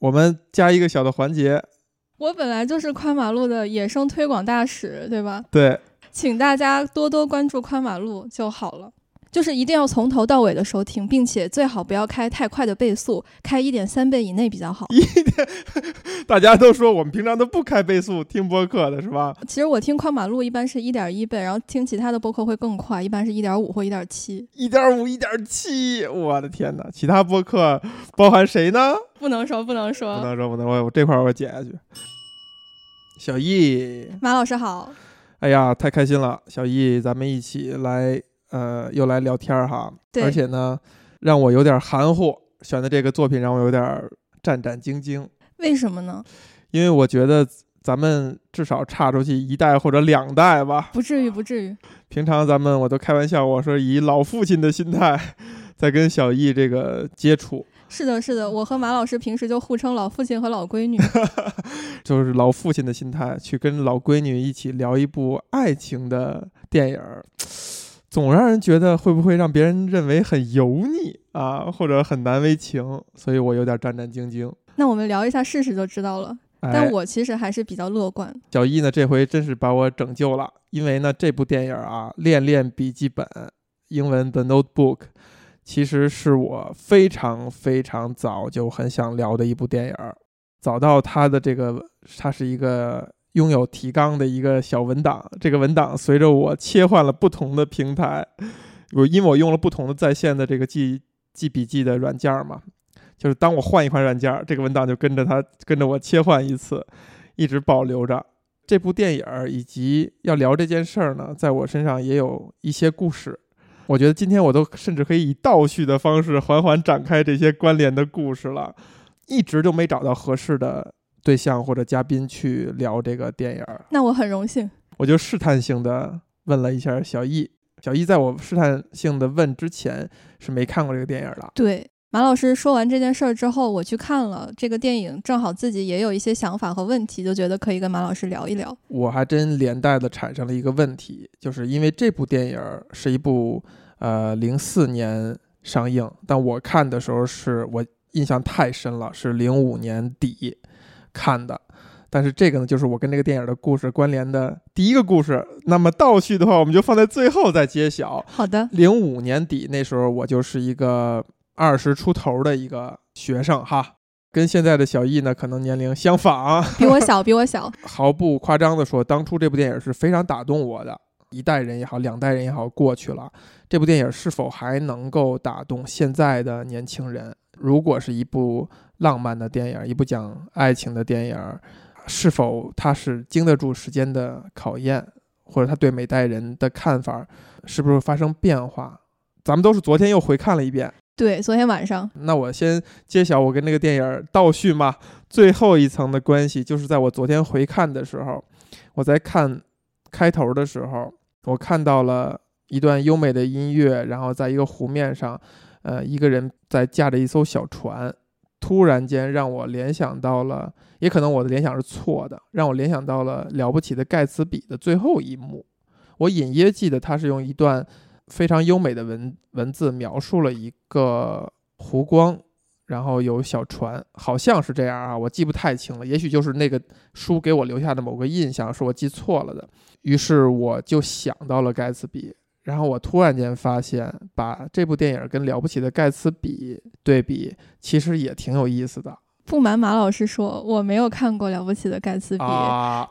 我们加一个小的环节，我本来就是宽马路的野生推广大使，对吧？对，请大家多多关注宽马路就好了。就是一定要从头到尾的收听，并且最好不要开太快的倍速，开一点三倍以内比较好。一点，大家都说我们平常都不开倍速听播客的是吧？其实我听宽马路一般是一点一倍，然后听其他的播客会更快，一般是一点五或一点七。一点五、一点七，我的天哪！其他播客包含谁呢？不能说，不能说，不能说，不能说，我这块我剪下去。小易，马老师好。哎呀，太开心了，小易，咱们一起来。呃，又来聊天儿哈，而且呢，让我有点含糊。选的这个作品让我有点战战兢兢。为什么呢？因为我觉得咱们至少差出去一代或者两代吧。不至于，不至于。平常咱们我都开玩笑，我说以老父亲的心态在跟小易这个接触。是的，是的，我和马老师平时就互称老父亲和老闺女，就是老父亲的心态去跟老闺女一起聊一部爱情的电影儿。总让人觉得会不会让别人认为很油腻啊，或者很难为情，所以我有点战战兢兢。那我们聊一下试试就知道了。但我其实还是比较乐观。小易呢，这回真是把我拯救了，因为呢，这部电影啊，《恋恋笔记本》英文的 Notebook，其实是我非常非常早就很想聊的一部电影。早到它的这个，它是一个。拥有提纲的一个小文档，这个文档随着我切换了不同的平台，我因为我用了不同的在线的这个记记笔记的软件嘛，就是当我换一款软件，这个文档就跟着它跟着我切换一次，一直保留着。这部电影以及要聊这件事儿呢，在我身上也有一些故事。我觉得今天我都甚至可以以倒叙的方式缓缓展开这些关联的故事了，一直都没找到合适的。对象或者嘉宾去聊这个电影，那我很荣幸。我就试探性的问了一下小易，小易在我试探性的问之前是没看过这个电影的。对，马老师说完这件事儿之后，我去看了这个电影，正好自己也有一些想法和问题，就觉得可以跟马老师聊一聊。我还真连带的产生了一个问题，就是因为这部电影是一部呃零四年上映，但我看的时候是我印象太深了，是零五年底。看的，但是这个呢，就是我跟这个电影的故事关联的第一个故事。那么倒叙的话，我们就放在最后再揭晓。好的。零五年底那时候，我就是一个二十出头的一个学生哈，跟现在的小易呢，可能年龄相仿，比我小，比我小。毫不夸张的说，当初这部电影是非常打动我的。一代人也好，两代人也好，过去了，这部电影是否还能够打动现在的年轻人？如果是一部。浪漫的电影，一部讲爱情的电影，是否它是经得住时间的考验，或者他对每代人的看法是不是发生变化？咱们都是昨天又回看了一遍，对，昨天晚上。那我先揭晓我跟那个电影倒叙嘛，最后一层的关系，就是在我昨天回看的时候，我在看开头的时候，我看到了一段优美的音乐，然后在一个湖面上，呃，一个人在驾着一艘小船。突然间让我联想到了，也可能我的联想是错的，让我联想到了《了不起的盖茨比》的最后一幕。我隐约记得他是用一段非常优美的文文字描述了一个湖光，然后有小船，好像是这样啊，我记不太清了。也许就是那个书给我留下的某个印象是我记错了的。于是我就想到了盖茨比。然后我突然间发现，把这部电影跟《了不起的盖茨比》对比，其实也挺有意思的。不瞒马老师说，我没有看过《了不起的盖茨比》，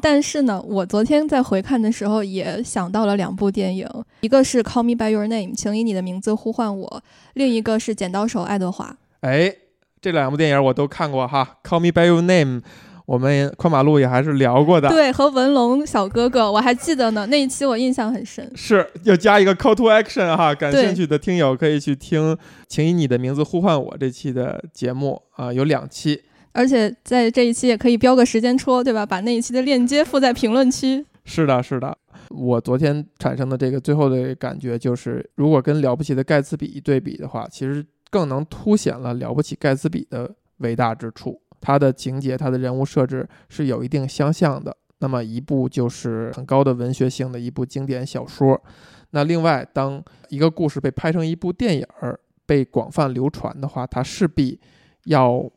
但是呢，我昨天在回看的时候也想到了两部电影，一个是《Call Me by Your Name》，请以你的名字呼唤我；另一个是《剪刀手爱德华》。哎，这两部电影我都看过哈，《Call Me by Your Name》。我们宽马路也还是聊过的，对，和文龙小哥哥，我还记得呢，那一期我印象很深。是要加一个 call to action 哈，感兴趣的听友可以去听，请以你的名字呼唤我这期的节目啊，有两期，而且在这一期也可以标个时间戳，对吧？把那一期的链接附在评论区。是的，是的，我昨天产生的这个最后的感觉就是，如果跟了不起的盖茨比对比的话，其实更能凸显了了不起盖茨比的伟大之处。它的情节、它的人物设置是有一定相像的。那么一部就是很高的文学性的一部经典小说。那另外，当一个故事被拍成一部电影儿，被广泛流传的话，它势必要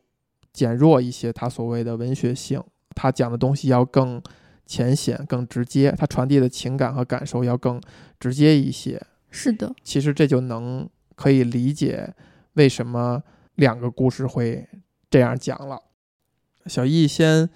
减弱一些他所谓的文学性，他讲的东西要更浅显、更直接，他传递的情感和感受要更直接一些。是的，其实这就能可以理解为什么两个故事会这样讲了。小易先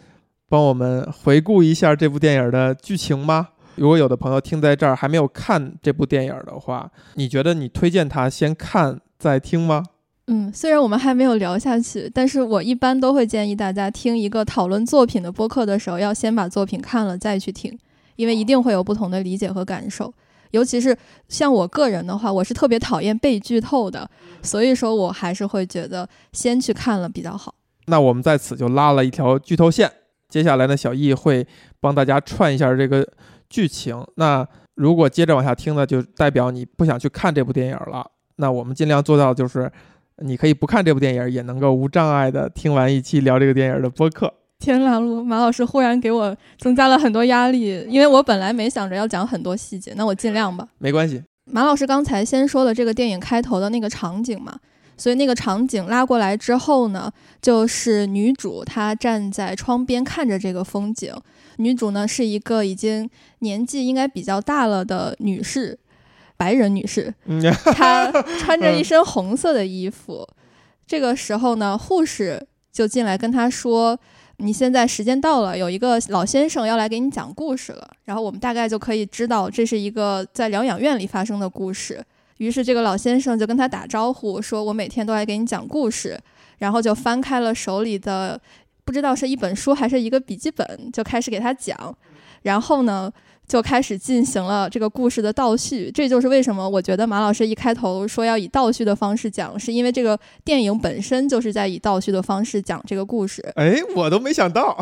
帮我们回顾一下这部电影的剧情吗？如果有的朋友听在这儿还没有看这部电影的话，你觉得你推荐他先看再听吗？嗯，虽然我们还没有聊下去，但是我一般都会建议大家听一个讨论作品的播客的时候，要先把作品看了再去听，因为一定会有不同的理解和感受。尤其是像我个人的话，我是特别讨厌被剧透的，所以说我还是会觉得先去看了比较好。那我们在此就拉了一条剧透线，接下来呢，小易会帮大家串一下这个剧情。那如果接着往下听呢，就代表你不想去看这部电影了。那我们尽量做到就是。你可以不看这部电影，也能够无障碍的听完一期聊这个电影的播客。天啦，马老师忽然给我增加了很多压力，因为我本来没想着要讲很多细节，那我尽量吧。没关系。马老师刚才先说了这个电影开头的那个场景嘛，所以那个场景拉过来之后呢，就是女主她站在窗边看着这个风景。女主呢是一个已经年纪应该比较大了的女士。白人女士，她穿着一身红色的衣服。这个时候呢，护士就进来跟她说：“你现在时间到了，有一个老先生要来给你讲故事了。”然后我们大概就可以知道这是一个在疗养院里发生的故事。于是这个老先生就跟他打招呼说：“我每天都来给你讲故事。”然后就翻开了手里的，不知道是一本书还是一个笔记本，就开始给他讲。然后呢？就开始进行了这个故事的倒叙，这就是为什么我觉得马老师一开头说要以倒叙的方式讲，是因为这个电影本身就是在以倒叙的方式讲这个故事。哎，我都没想到。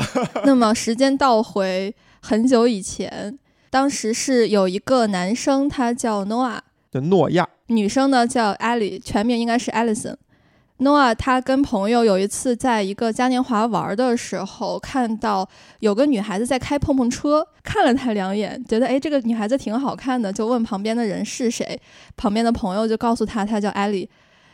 那么时间倒回很久以前，当时是有一个男生，他叫诺的，诺亚，女生呢叫艾莉，全名应该是艾丽森。诺亚他跟朋友有一次在一个嘉年华玩的时候，看到有个女孩子在开碰碰车，看了他两眼，觉得哎这个女孩子挺好看的，就问旁边的人是谁，旁边的朋友就告诉他她叫艾莉，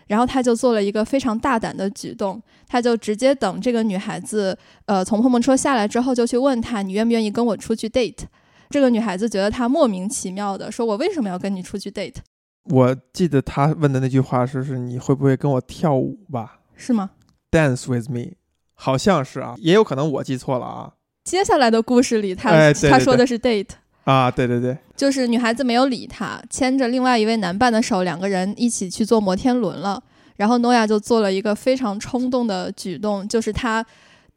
然后他就做了一个非常大胆的举动，他就直接等这个女孩子呃从碰碰车下来之后，就去问她你愿不愿意跟我出去 date，这个女孩子觉得他莫名其妙的说，我为什么要跟你出去 date？我记得他问的那句话是：“是你会不会跟我跳舞吧？”是吗？Dance with me，好像是啊，也有可能我记错了啊。接下来的故事里，他他说的是 date 啊，对对对，就是女孩子没有理他，牵着另外一位男伴的手，两个人一起去坐摩天轮了。然后诺亚就做了一个非常冲动的举动，就是他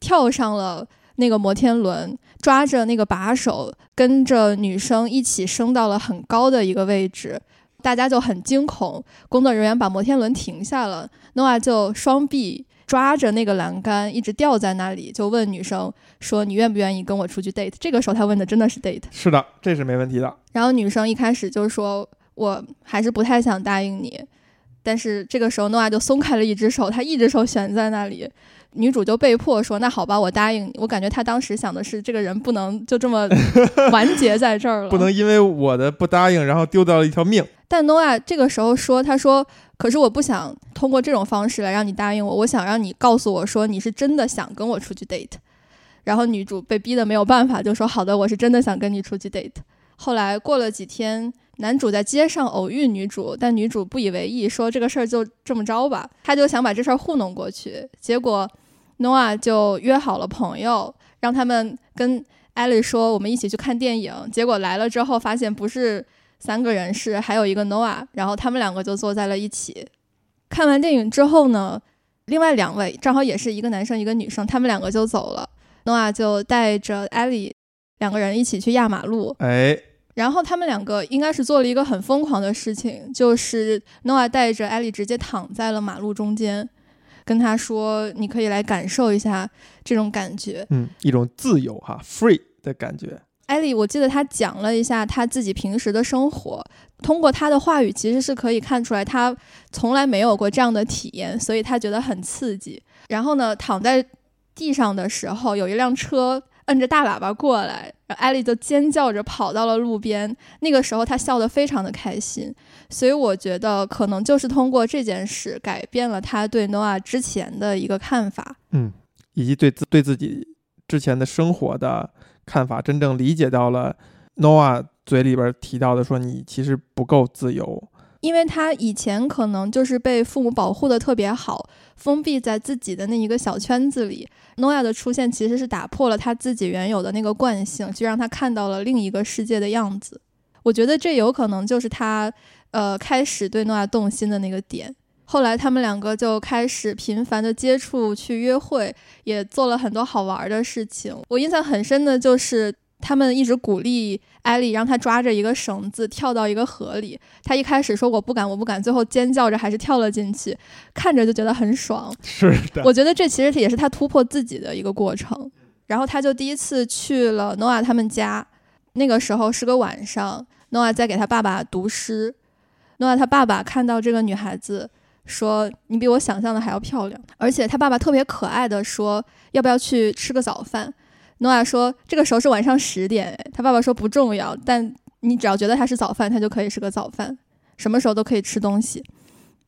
跳上了那个摩天轮，抓着那个把手，跟着女生一起升到了很高的一个位置。大家就很惊恐，工作人员把摩天轮停下了，诺亚就双臂抓着那个栏杆，一直吊在那里，就问女生说：“你愿不愿意跟我出去 date？” 这个时候他问的真的是 date，是的，这是没问题的。然后女生一开始就说：“我还是不太想答应你。”但是这个时候诺亚就松开了一只手，他一只手悬在那里。女主就被迫说：“那好吧，我答应你。”我感觉她当时想的是，这个人不能就这么完结在这儿了，不能因为我的不答应，然后丢掉了一条命。但诺亚这个时候说：“他说，可是我不想通过这种方式来让你答应我，我想让你告诉我说你是真的想跟我出去 date。”然后女主被逼的没有办法，就说：“好的，我是真的想跟你出去 date。”后来过了几天，男主在街上偶遇女主，但女主不以为意，说：“这个事儿就这么着吧。”他就想把这事儿糊弄过去，结果。诺亚就约好了朋友，让他们跟艾莉说：“我们一起去看电影。”结果来了之后，发现不是三个人，是还有一个 Noah，。然后他们两个就坐在了一起。看完电影之后呢，另外两位正好也是一个男生一个女生，他们两个就走了。诺亚就带着艾莉两个人一起去压马路。哎，然后他们两个应该是做了一个很疯狂的事情，就是诺亚带着艾莉直接躺在了马路中间。跟他说：“你可以来感受一下这种感觉，嗯，一种自由哈，free 的感觉。”艾莉，我记得他讲了一下他自己平时的生活，通过他的话语，其实是可以看出来他从来没有过这样的体验，所以他觉得很刺激。然后呢，躺在地上的时候，有一辆车。摁着大喇叭过来，艾丽就尖叫着跑到了路边。那个时候，她笑得非常的开心。所以我觉得，可能就是通过这件事改变了他对诺亚之前的一个看法。嗯，以及对自对自己之前的生活的看法，真正理解到了 Noah 嘴里边提到的说你其实不够自由。因为他以前可能就是被父母保护的特别好，封闭在自己的那一个小圈子里。诺亚的出现其实是打破了他自己原有的那个惯性，就让他看到了另一个世界的样子。我觉得这有可能就是他，呃，开始对诺亚动心的那个点。后来他们两个就开始频繁的接触，去约会，也做了很多好玩的事情。我印象很深的就是。他们一直鼓励艾莉，让她抓着一个绳子跳到一个河里。她一开始说我不敢，我不敢，最后尖叫着还是跳了进去，看着就觉得很爽。是的，我觉得这其实也是她突破自己的一个过程。然后她就第一次去了诺亚他们家，那个时候是个晚上，诺亚在给他爸爸读诗。诺亚他爸爸看到这个女孩子，说你比我想象的还要漂亮，而且他爸爸特别可爱的说要不要去吃个早饭。诺亚说：“这个时候是晚上十点。”他爸爸说：“不重要，但你只要觉得它是早饭，它就可以是个早饭，什么时候都可以吃东西。”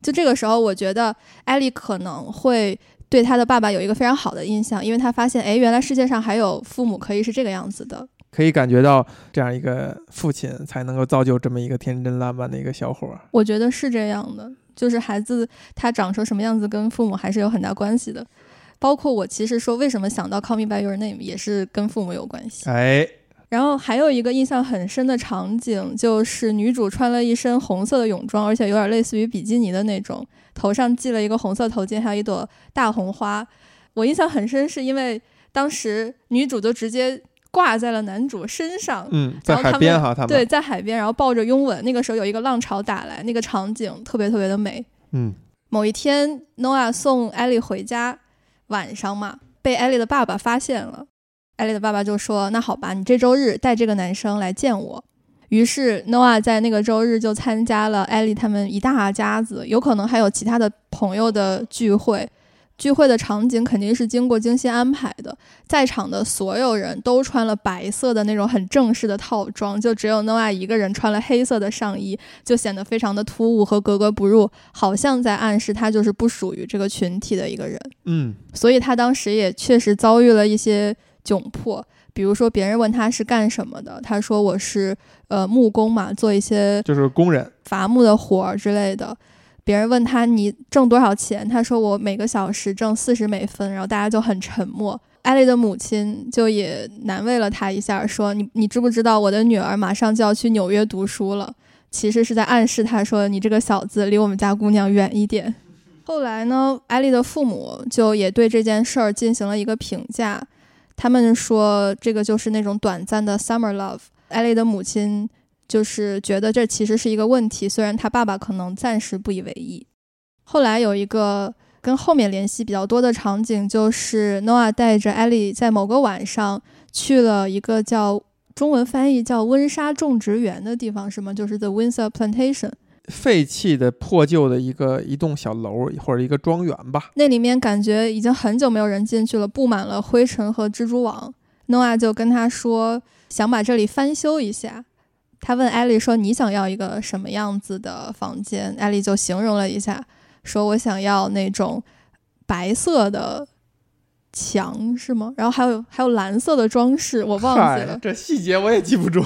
就这个时候，我觉得艾莉可能会对他的爸爸有一个非常好的印象，因为他发现，哎，原来世界上还有父母可以是这个样子的，可以感觉到这样一个父亲才能够造就这么一个天真烂漫的一个小伙。我觉得是这样的，就是孩子他长成什么样子，跟父母还是有很大关系的。包括我其实说为什么想到 Call Me by Your Name 也是跟父母有关系。哎，然后还有一个印象很深的场景，就是女主穿了一身红色的泳装，而且有点类似于比基尼的那种，头上系了一个红色头巾，还有一朵大红花。我印象很深，是因为当时女主就直接挂在了男主身上，嗯，在海边哈，他们对，在海边，然后抱着拥吻。那个时候有一个浪潮打来，那个场景特别特别的美。嗯，某一天，Noah 送艾丽回家。晚上嘛，被艾丽的爸爸发现了。艾丽的爸爸就说：“那好吧，你这周日带这个男生来见我。”于是 Noah 在那个周日就参加了艾丽他们一大家子，有可能还有其他的朋友的聚会。聚会的场景肯定是经过精心安排的，在场的所有人都穿了白色的那种很正式的套装，就只有 Noah 一个人穿了黑色的上衣，就显得非常的突兀和格格不入，好像在暗示他就是不属于这个群体的一个人。嗯，所以他当时也确实遭遇了一些窘迫，比如说别人问他是干什么的，他说我是呃木工嘛，做一些就是工人伐木的活儿之类的。别人问他你挣多少钱，他说我每个小时挣四十美分，然后大家就很沉默。艾莉的母亲就也难为了他一下，说你你知不知道我的女儿马上就要去纽约读书了？其实是在暗示他说你这个小子离我们家姑娘远一点。后来呢，艾莉的父母就也对这件事儿进行了一个评价，他们说这个就是那种短暂的 summer love。艾莉的母亲。就是觉得这其实是一个问题，虽然他爸爸可能暂时不以为意。后来有一个跟后面联系比较多的场景，就是诺亚带着艾莉在某个晚上去了一个叫中文翻译叫温莎种植园的地方，是吗？就是 The Windsor Plantation，废弃的破旧的一个一栋小楼或者一个庄园吧。那里面感觉已经很久没有人进去了，布满了灰尘和蜘蛛网。诺亚就跟他说，想把这里翻修一下。他问艾丽说：“你想要一个什么样子的房间？”艾丽就形容了一下，说：“我想要那种白色的墙，是吗？然后还有还有蓝色的装饰，我忘记了。这细节我也记不住。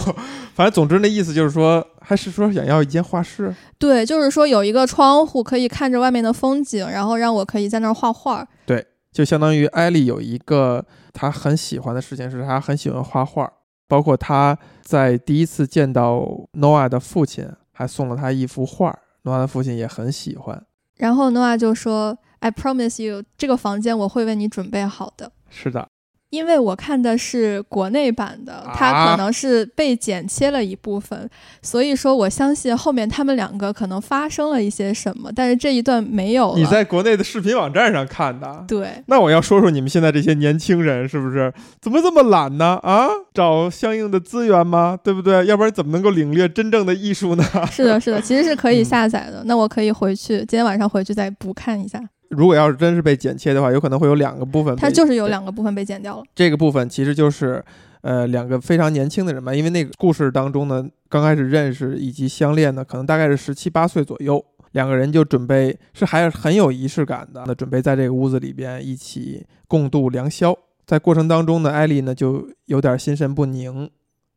反正总之那意思就是说，还是说想要一间画室。对，就是说有一个窗户可以看着外面的风景，然后让我可以在那儿画画。对，就相当于艾丽有一个她很喜欢的事情，是她很喜欢画画。包括他在第一次见到诺亚的父亲，还送了他一幅画，诺亚的父亲也很喜欢。然后诺亚就说：“I promise you，这个房间我会为你准备好的。”是的。因为我看的是国内版的，它可能是被剪切了一部分，所以说我相信后面他们两个可能发生了一些什么，但是这一段没有。你在国内的视频网站上看的？对。那我要说说你们现在这些年轻人是不是怎么这么懒呢？啊，找相应的资源吗？对不对？要不然怎么能够领略真正的艺术呢？是的，是的，其实是可以下载的。那我可以回去今天晚上回去再补看一下。如果要是真是被剪切的话，有可能会有两个部分。它就是有两个部分被剪掉了。这个部分其实就是，呃，两个非常年轻的人嘛。因为那个故事当中呢，刚开始认识以及相恋呢，可能大概是十七八岁左右。两个人就准备是还是很有仪式感的，那准备在这个屋子里边一起共度良宵。在过程当中呢，艾丽呢就有点心神不宁。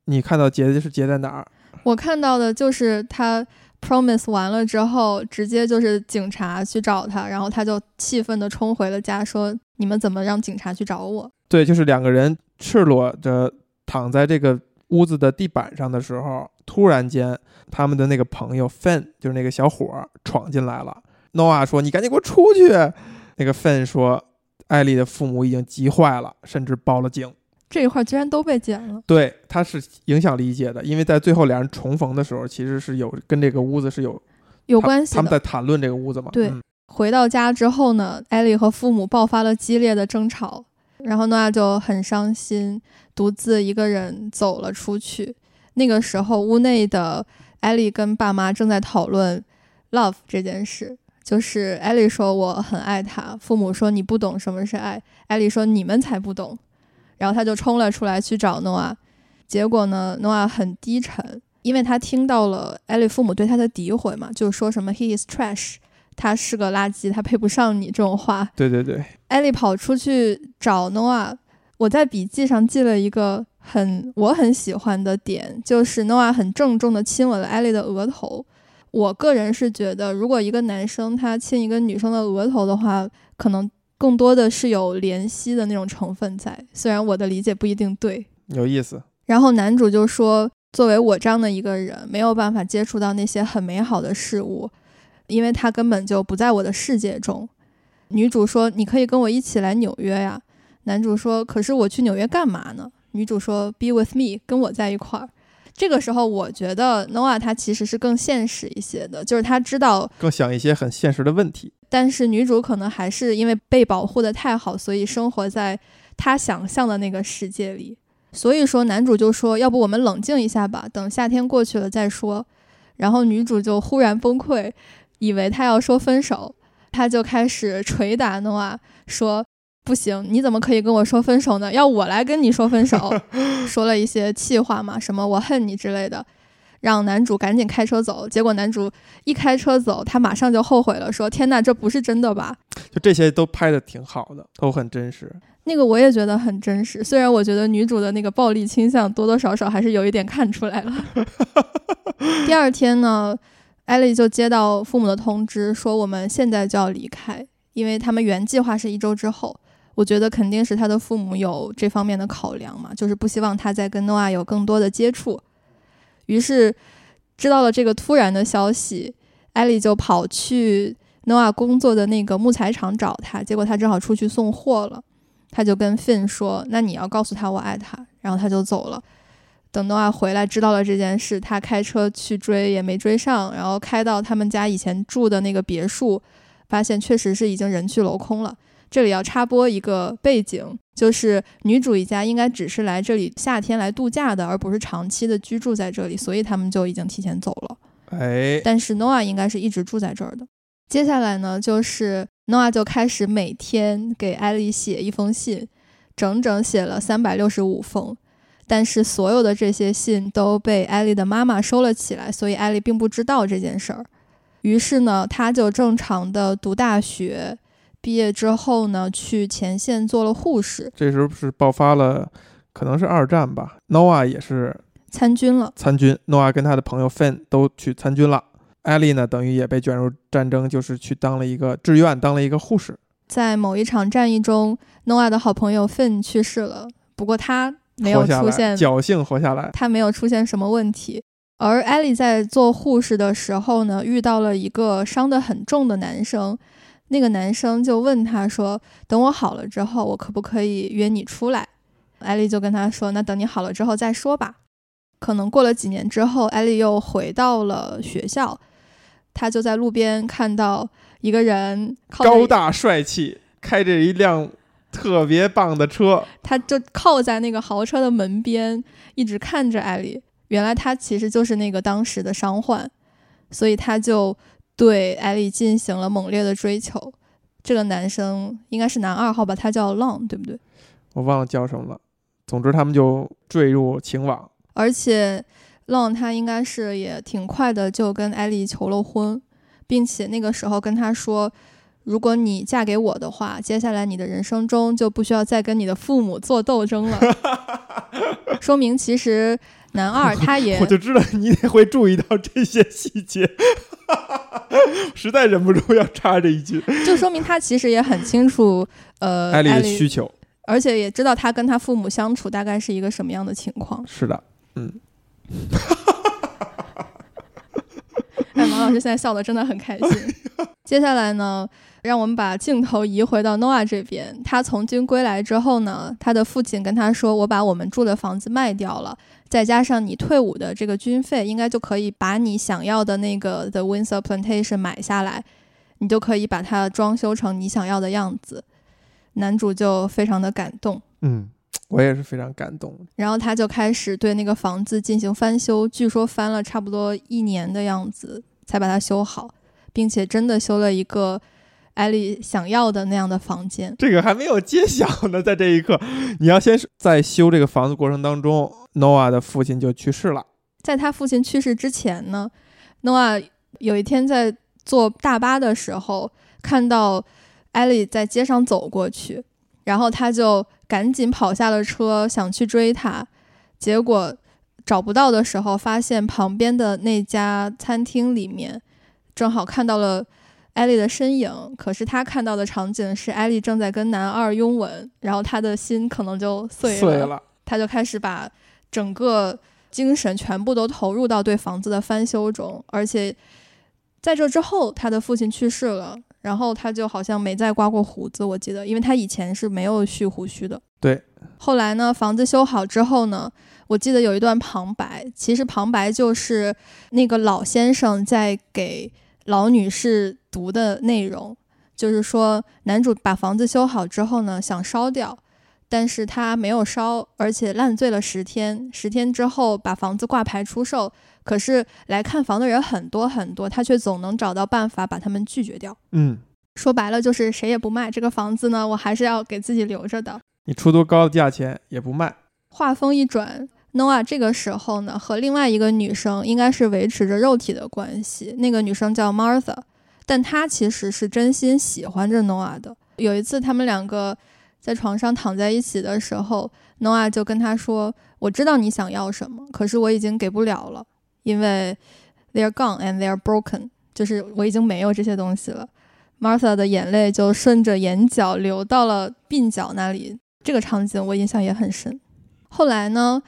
你看到结是结在哪儿？我看到的就是他 promise 完了之后，直接就是警察去找他，然后他就气愤地冲回了家，说：“你们怎么让警察去找我？”对，就是两个人赤裸着躺在这个屋子的地板上的时候，突然间他们的那个朋友 Fen 就是那个小伙闯进来了。Noah 说：“你赶紧给我出去！”那个 Fen 说：“艾丽的父母已经急坏了，甚至报了警。”这一块居然都被剪了。对，他是影响理解的，因为在最后两人重逢的时候，其实是有跟这个屋子是有有关系的。他们在谈论这个屋子嘛？对。回到家之后呢，艾丽和父母爆发了激烈的争吵，然后诺亚就很伤心，独自一个人走了出去。那个时候，屋内的艾丽跟爸妈正在讨论 love 这件事，就是艾丽说我很爱他，父母说你不懂什么是爱，艾丽说你们才不懂。然后他就冲了出来去找诺亚，结果呢，诺亚很低沉，因为他听到了艾利父母对他的诋毁嘛，就说什么 “he is trash”，他是个垃圾，他配不上你这种话。对对对，艾利跑出去找诺亚，我在笔记上记了一个很我很喜欢的点，就是诺亚很郑重的亲吻了艾莉的额头。我个人是觉得，如果一个男生他亲一个女生的额头的话，可能。更多的是有怜惜的那种成分在，虽然我的理解不一定对，有意思。然后男主就说：“作为我这样的一个人，没有办法接触到那些很美好的事物，因为他根本就不在我的世界中。”女主说：“你可以跟我一起来纽约呀。”男主说：“可是我去纽约干嘛呢？”女主说：“Be with me，跟我在一块儿。”这个时候，我觉得 Noah 他其实是更现实一些的，就是他知道更想一些很现实的问题。但是女主可能还是因为被保护的太好，所以生活在他想象的那个世界里。所以说，男主就说：“要不我们冷静一下吧，等夏天过去了再说。”然后女主就忽然崩溃，以为他要说分手，他就开始捶打 Noah，说。不行，你怎么可以跟我说分手呢？要我来跟你说分手，说了一些气话嘛，什么我恨你之类的，让男主赶紧开车走。结果男主一开车走，他马上就后悔了，说天呐，这不是真的吧？就这些都拍的挺好的，都很真实。那个我也觉得很真实，虽然我觉得女主的那个暴力倾向多多少少还是有一点看出来了。第二天呢，艾丽就接到父母的通知，说我们现在就要离开，因为他们原计划是一周之后。我觉得肯定是他的父母有这方面的考量嘛，就是不希望他再跟诺亚有更多的接触。于是知道了这个突然的消息，艾丽就跑去诺亚工作的那个木材厂找他，结果他正好出去送货了。他就跟 Finn 说：“那你要告诉他我爱他。”然后他就走了。等诺亚回来知道了这件事，他开车去追也没追上，然后开到他们家以前住的那个别墅，发现确实是已经人去楼空了。这里要插播一个背景，就是女主一家应该只是来这里夏天来度假的，而不是长期的居住在这里，所以他们就已经提前走了。哎，但是 Noah 应该是一直住在这儿的。接下来呢，就是 Noah 就开始每天给艾丽写一封信，整整写了三百六十五封，但是所有的这些信都被艾丽的妈妈收了起来，所以艾丽并不知道这件事儿。于是呢，他就正常的读大学。毕业之后呢，去前线做了护士。这时候是爆发了，可能是二战吧。Noah 也是参军了。参军，Noah 跟他的朋友 Finn 都去参军了。艾丽呢，等于也被卷入战争，就是去当了一个志愿，当了一个护士。在某一场战役中，Noah 的好朋友 Finn 去世了，不过他没有出现，侥幸活下来。他没有出现什么问题。而艾丽在做护士的时候呢，遇到了一个伤得很重的男生。那个男生就问他说：“等我好了之后，我可不可以约你出来？”艾丽就跟他说：“那等你好了之后再说吧。”可能过了几年之后，艾丽又回到了学校，他就在路边看到一个人高大帅气，开着一辆特别棒的车，他就靠在那个豪车的门边，一直看着艾丽。原来他其实就是那个当时的伤患，所以他就。对艾丽进行了猛烈的追求，这个男生应该是男二号吧，他叫 Long，对不对？我忘了叫什么了。总之，他们就坠入情网。而且，Long 他应该是也挺快的就跟艾丽求了婚。并且那个时候跟他说，如果你嫁给我的话，接下来你的人生中就不需要再跟你的父母做斗争了。说明其实男二他也，我就知道你得会注意到这些细节，实在忍不住要插这一句，就说明他其实也很清楚，呃，艾丽的需求，而且也知道他跟他父母相处大概是一个什么样的情况。是的，嗯。哎，马老师现在笑的真的很开心。接下来呢，让我们把镜头移回到 Noah 这边。他从军归来之后呢，他的父亲跟他说：“我把我们住的房子卖掉了，再加上你退伍的这个军费，应该就可以把你想要的那个 The Windsor Plantation 买下来，你就可以把它装修成你想要的样子。”男主就非常的感动。嗯。我也是非常感动，然后他就开始对那个房子进行翻修，据说翻了差不多一年的样子才把它修好，并且真的修了一个艾丽想要的那样的房间。这个还没有揭晓呢，在这一刻，你要先在修这个房子过程当中，Noah 的父亲就去世了。在他父亲去世之前呢，Noah 有一天在坐大巴的时候，看到艾丽在街上走过去，然后他就。赶紧跑下了车，想去追她，结果找不到的时候，发现旁边的那家餐厅里面正好看到了艾丽的身影。可是他看到的场景是艾丽正在跟男二拥吻，然后他的心可能就碎了，他就开始把整个精神全部都投入到对房子的翻修中，而且在这之后，他的父亲去世了。然后他就好像没再刮过胡子，我记得，因为他以前是没有蓄胡须的。对。后来呢，房子修好之后呢，我记得有一段旁白，其实旁白就是那个老先生在给老女士读的内容，就是说男主把房子修好之后呢，想烧掉，但是他没有烧，而且烂醉了十天，十天之后把房子挂牌出售。可是来看房的人很多很多，他却总能找到办法把他们拒绝掉。嗯，说白了就是谁也不卖这个房子呢，我还是要给自己留着的。你出多高的价钱也不卖。话锋一转，Noah 这个时候呢和另外一个女生应该是维持着肉体的关系，那个女生叫 Martha，但她其实是真心喜欢着 Noah 的。有一次他们两个在床上躺在一起的时候，Noah 就跟他说：“我知道你想要什么，可是我已经给不了了。”因为 they're gone and they're broken，就是我已经没有这些东西了。Martha 的眼泪就顺着眼角流到了鬓角那里，这个场景我印象也很深。后来呢，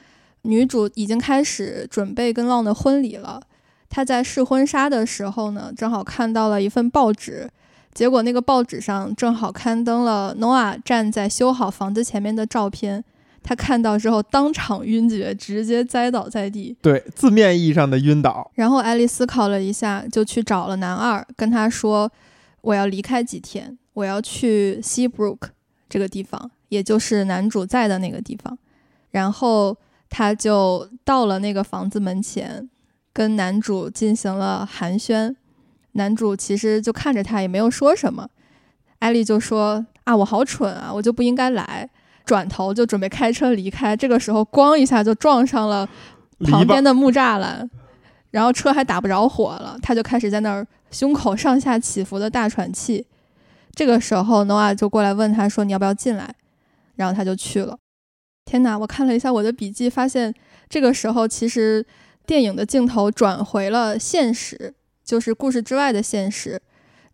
女主已经开始准备跟 Long 的婚礼了。她在试婚纱的时候呢，正好看到了一份报纸，结果那个报纸上正好刊登了 Noah 站在修好房子前面的照片。她看到之后当场晕厥，直接栽倒在地。对，字面意义上的晕倒。然后艾丽思考了一下，就去找了男二，跟他说：“我要离开几天，我要去 Seabrook 这个地方，也就是男主在的那个地方。”然后他就到了那个房子门前，跟男主进行了寒暄。男主其实就看着他，也没有说什么。艾丽就说：“啊，我好蠢啊，我就不应该来。”转头就准备开车离开，这个时候咣一下就撞上了旁边的木栅栏，然后车还打不着火了，他就开始在那儿胸口上下起伏的大喘气。这个时候，Noah 就过来问他说：“你要不要进来？”然后他就去了。天哪！我看了一下我的笔记，发现这个时候其实电影的镜头转回了现实，就是故事之外的现实。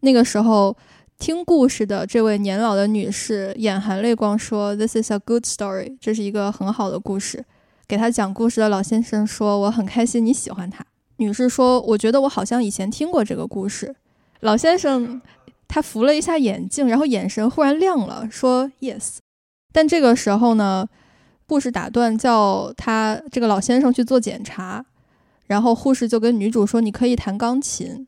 那个时候。听故事的这位年老的女士眼含泪光说：“This is a good story，这是一个很好的故事。”给她讲故事的老先生说：“我很开心你喜欢他。”女士说：“我觉得我好像以前听过这个故事。”老先生他扶了一下眼镜，然后眼神忽然亮了，说：“Yes。”但这个时候呢，护士打断叫他这个老先生去做检查，然后护士就跟女主说：“你可以弹钢琴。”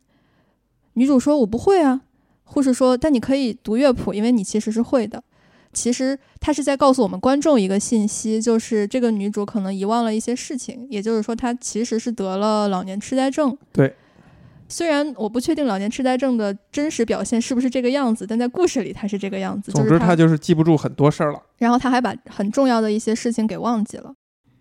女主说：“我不会啊。”护士说：“但你可以读乐谱，因为你其实是会的。其实他是在告诉我们观众一个信息，就是这个女主可能遗忘了一些事情，也就是说，她其实是得了老年痴呆症。对，虽然我不确定老年痴呆症的真实表现是不是这个样子，但在故事里他是这个样子。总之，他就是记不住很多事儿了。然后他还把很重要的一些事情给忘记了。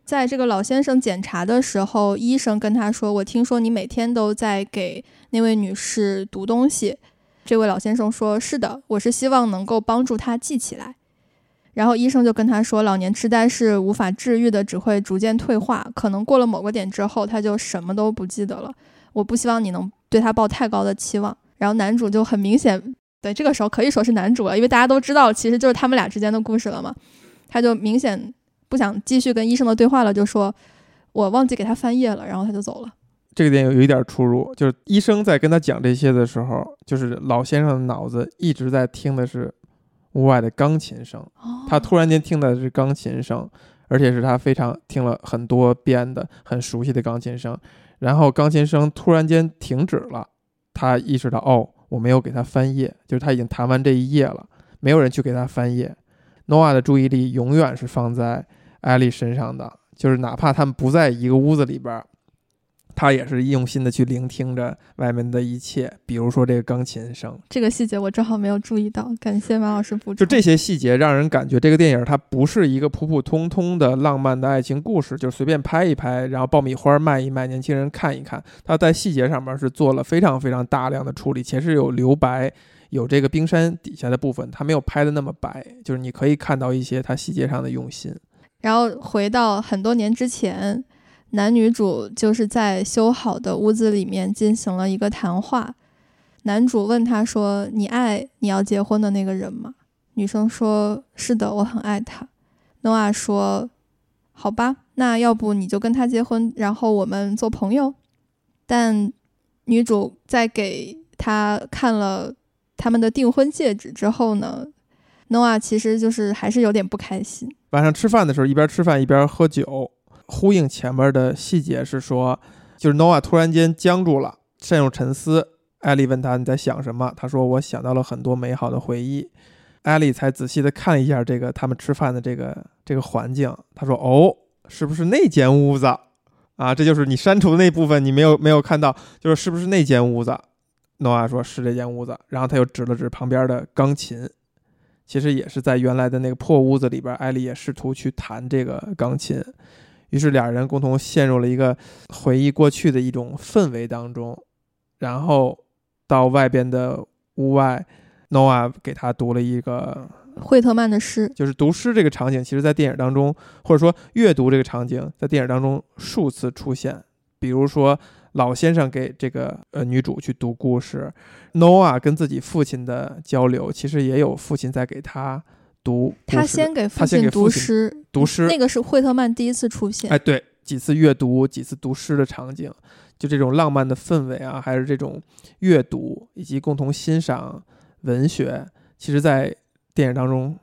在这个老先生检查的时候，医生跟他说：“我听说你每天都在给那位女士读东西。”这位老先生说：“是的，我是希望能够帮助她记起来。”然后医生就跟他说：“老年痴呆是无法治愈的，只会逐渐退化，可能过了某个点之后，他就什么都不记得了。我不希望你能对他抱太高的期望。”然后男主就很明显，对这个时候可以说是男主了，因为大家都知道，其实就是他们俩之间的故事了嘛。他就明显不想继续跟医生的对话了，就说：“我忘记给他翻页了。”然后他就走了。这个点有有一点出入，就是医生在跟他讲这些的时候，就是老先生的脑子一直在听的是。屋外的钢琴声，他突然间听到的是钢琴声，而且是他非常听了很多遍的很熟悉的钢琴声。然后钢琴声突然间停止了，他意识到哦，我没有给他翻页，就是他已经弹完这一页了，没有人去给他翻页。诺瓦的注意力永远是放在艾丽身上的，就是哪怕他们不在一个屋子里边。他也是用心的去聆听着外面的一切，比如说这个钢琴声。这个细节我正好没有注意到，感谢马老师补充。就这些细节，让人感觉这个电影它不是一个普普通通的浪漫的爱情故事，就随便拍一拍，然后爆米花卖一卖，年轻人看一看。它在细节上面是做了非常非常大量的处理，且是有留白，有这个冰山底下的部分，它没有拍的那么白，就是你可以看到一些它细节上的用心。然后回到很多年之前。男女主就是在修好的屋子里面进行了一个谈话。男主问他说：“你爱你要结婚的那个人吗？”女生说：“是的，我很爱他。”诺亚说：“好吧，那要不你就跟他结婚，然后我们做朋友。”但女主在给他看了他们的订婚戒指之后呢，诺亚其实就是还是有点不开心。晚上吃饭的时候，一边吃饭一边喝酒。呼应前面的细节是说，就是 noa 突然间僵住了，陷入沉思。艾丽问他你在想什么？他说我想到了很多美好的回忆。艾丽才仔细的看了一下这个他们吃饭的这个这个环境。他说哦，是不是那间屋子啊？这就是你删除的那部分，你没有没有看到，就是是不是那间屋子 noa 说是这间屋子，然后他又指了指旁边的钢琴，其实也是在原来的那个破屋子里边，艾丽也试图去弹这个钢琴。于是俩人共同陷入了一个回忆过去的一种氛围当中，然后到外边的屋外，Noah 给他读了一个惠特曼的诗，就是读诗这个场景，其实在电影当中，或者说阅读这个场景，在电影当中数次出现。比如说老先生给这个呃女主去读故事，Noah 跟自己父亲的交流，其实也有父亲在给他。读他先给父亲读诗，读诗那个是惠特曼第一次出现。哎，对，几次阅读，几次读诗的场景，就这种浪漫的氛围啊，还是这种阅读以及共同欣赏文学，其实在电影当中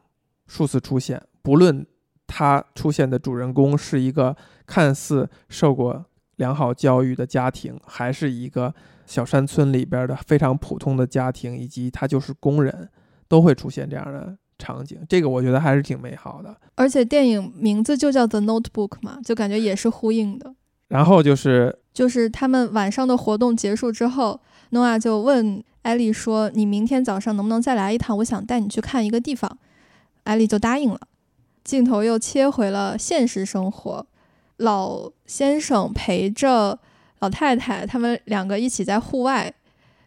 数次出现。不论他出现的主人公是一个看似受过良好教育的家庭，还是一个小山村里边的非常普通的家庭，以及他就是工人，都会出现这样的。场景，这个我觉得还是挺美好的，而且电影名字就叫 The Notebook 嘛，就感觉也是呼应的。然后就是就是他们晚上的活动结束之后，诺亚就问艾丽说：“你明天早上能不能再来一趟？我想带你去看一个地方。”艾丽就答应了。镜头又切回了现实生活，老先生陪着老太太，他们两个一起在户外。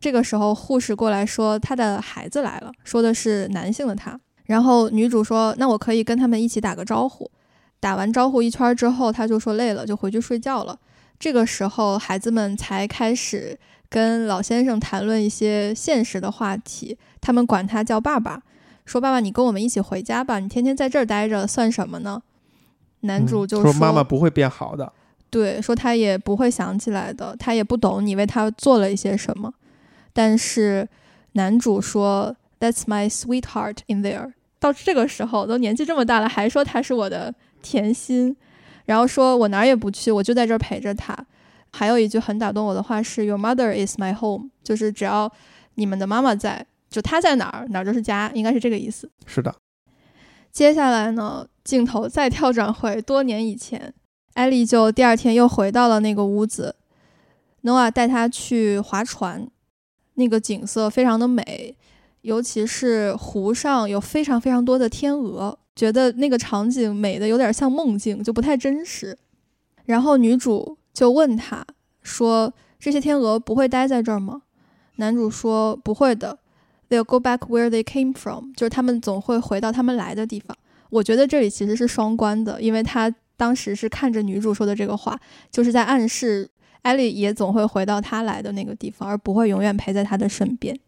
这个时候，护士过来说他的孩子来了，说的是男性的他。然后女主说：“那我可以跟他们一起打个招呼。”打完招呼一圈之后，他就说累了，就回去睡觉了。这个时候，孩子们才开始跟老先生谈论一些现实的话题。他们管他叫爸爸，说：“爸爸，你跟我们一起回家吧，你天天在这儿待着算什么呢？”男主就说：“妈妈不会变好的。”对，说他也不会想起来的，他也不懂你为他做了一些什么。但是男主说。That's my sweetheart in there。到这个时候都年纪这么大了，还说他是我的甜心，然后说我哪儿也不去，我就在这儿陪着他。还有一句很打动我的话是 Your mother is my home，就是只要你们的妈妈在，就她在哪儿，哪儿就是家，应该是这个意思。是的。接下来呢，镜头再跳转回多年以前，艾丽就第二天又回到了那个屋子，Noah 带她去划船，那个景色非常的美。尤其是湖上有非常非常多的天鹅，觉得那个场景美的有点像梦境，就不太真实。然后女主就问他说：“这些天鹅不会待在这儿吗？”男主说：“不会的，They'll go back where they came from，就是他们总会回到他们来的地方。”我觉得这里其实是双关的，因为他当时是看着女主说的这个话，就是在暗示艾莉也总会回到他来的那个地方，而不会永远陪在他的身边。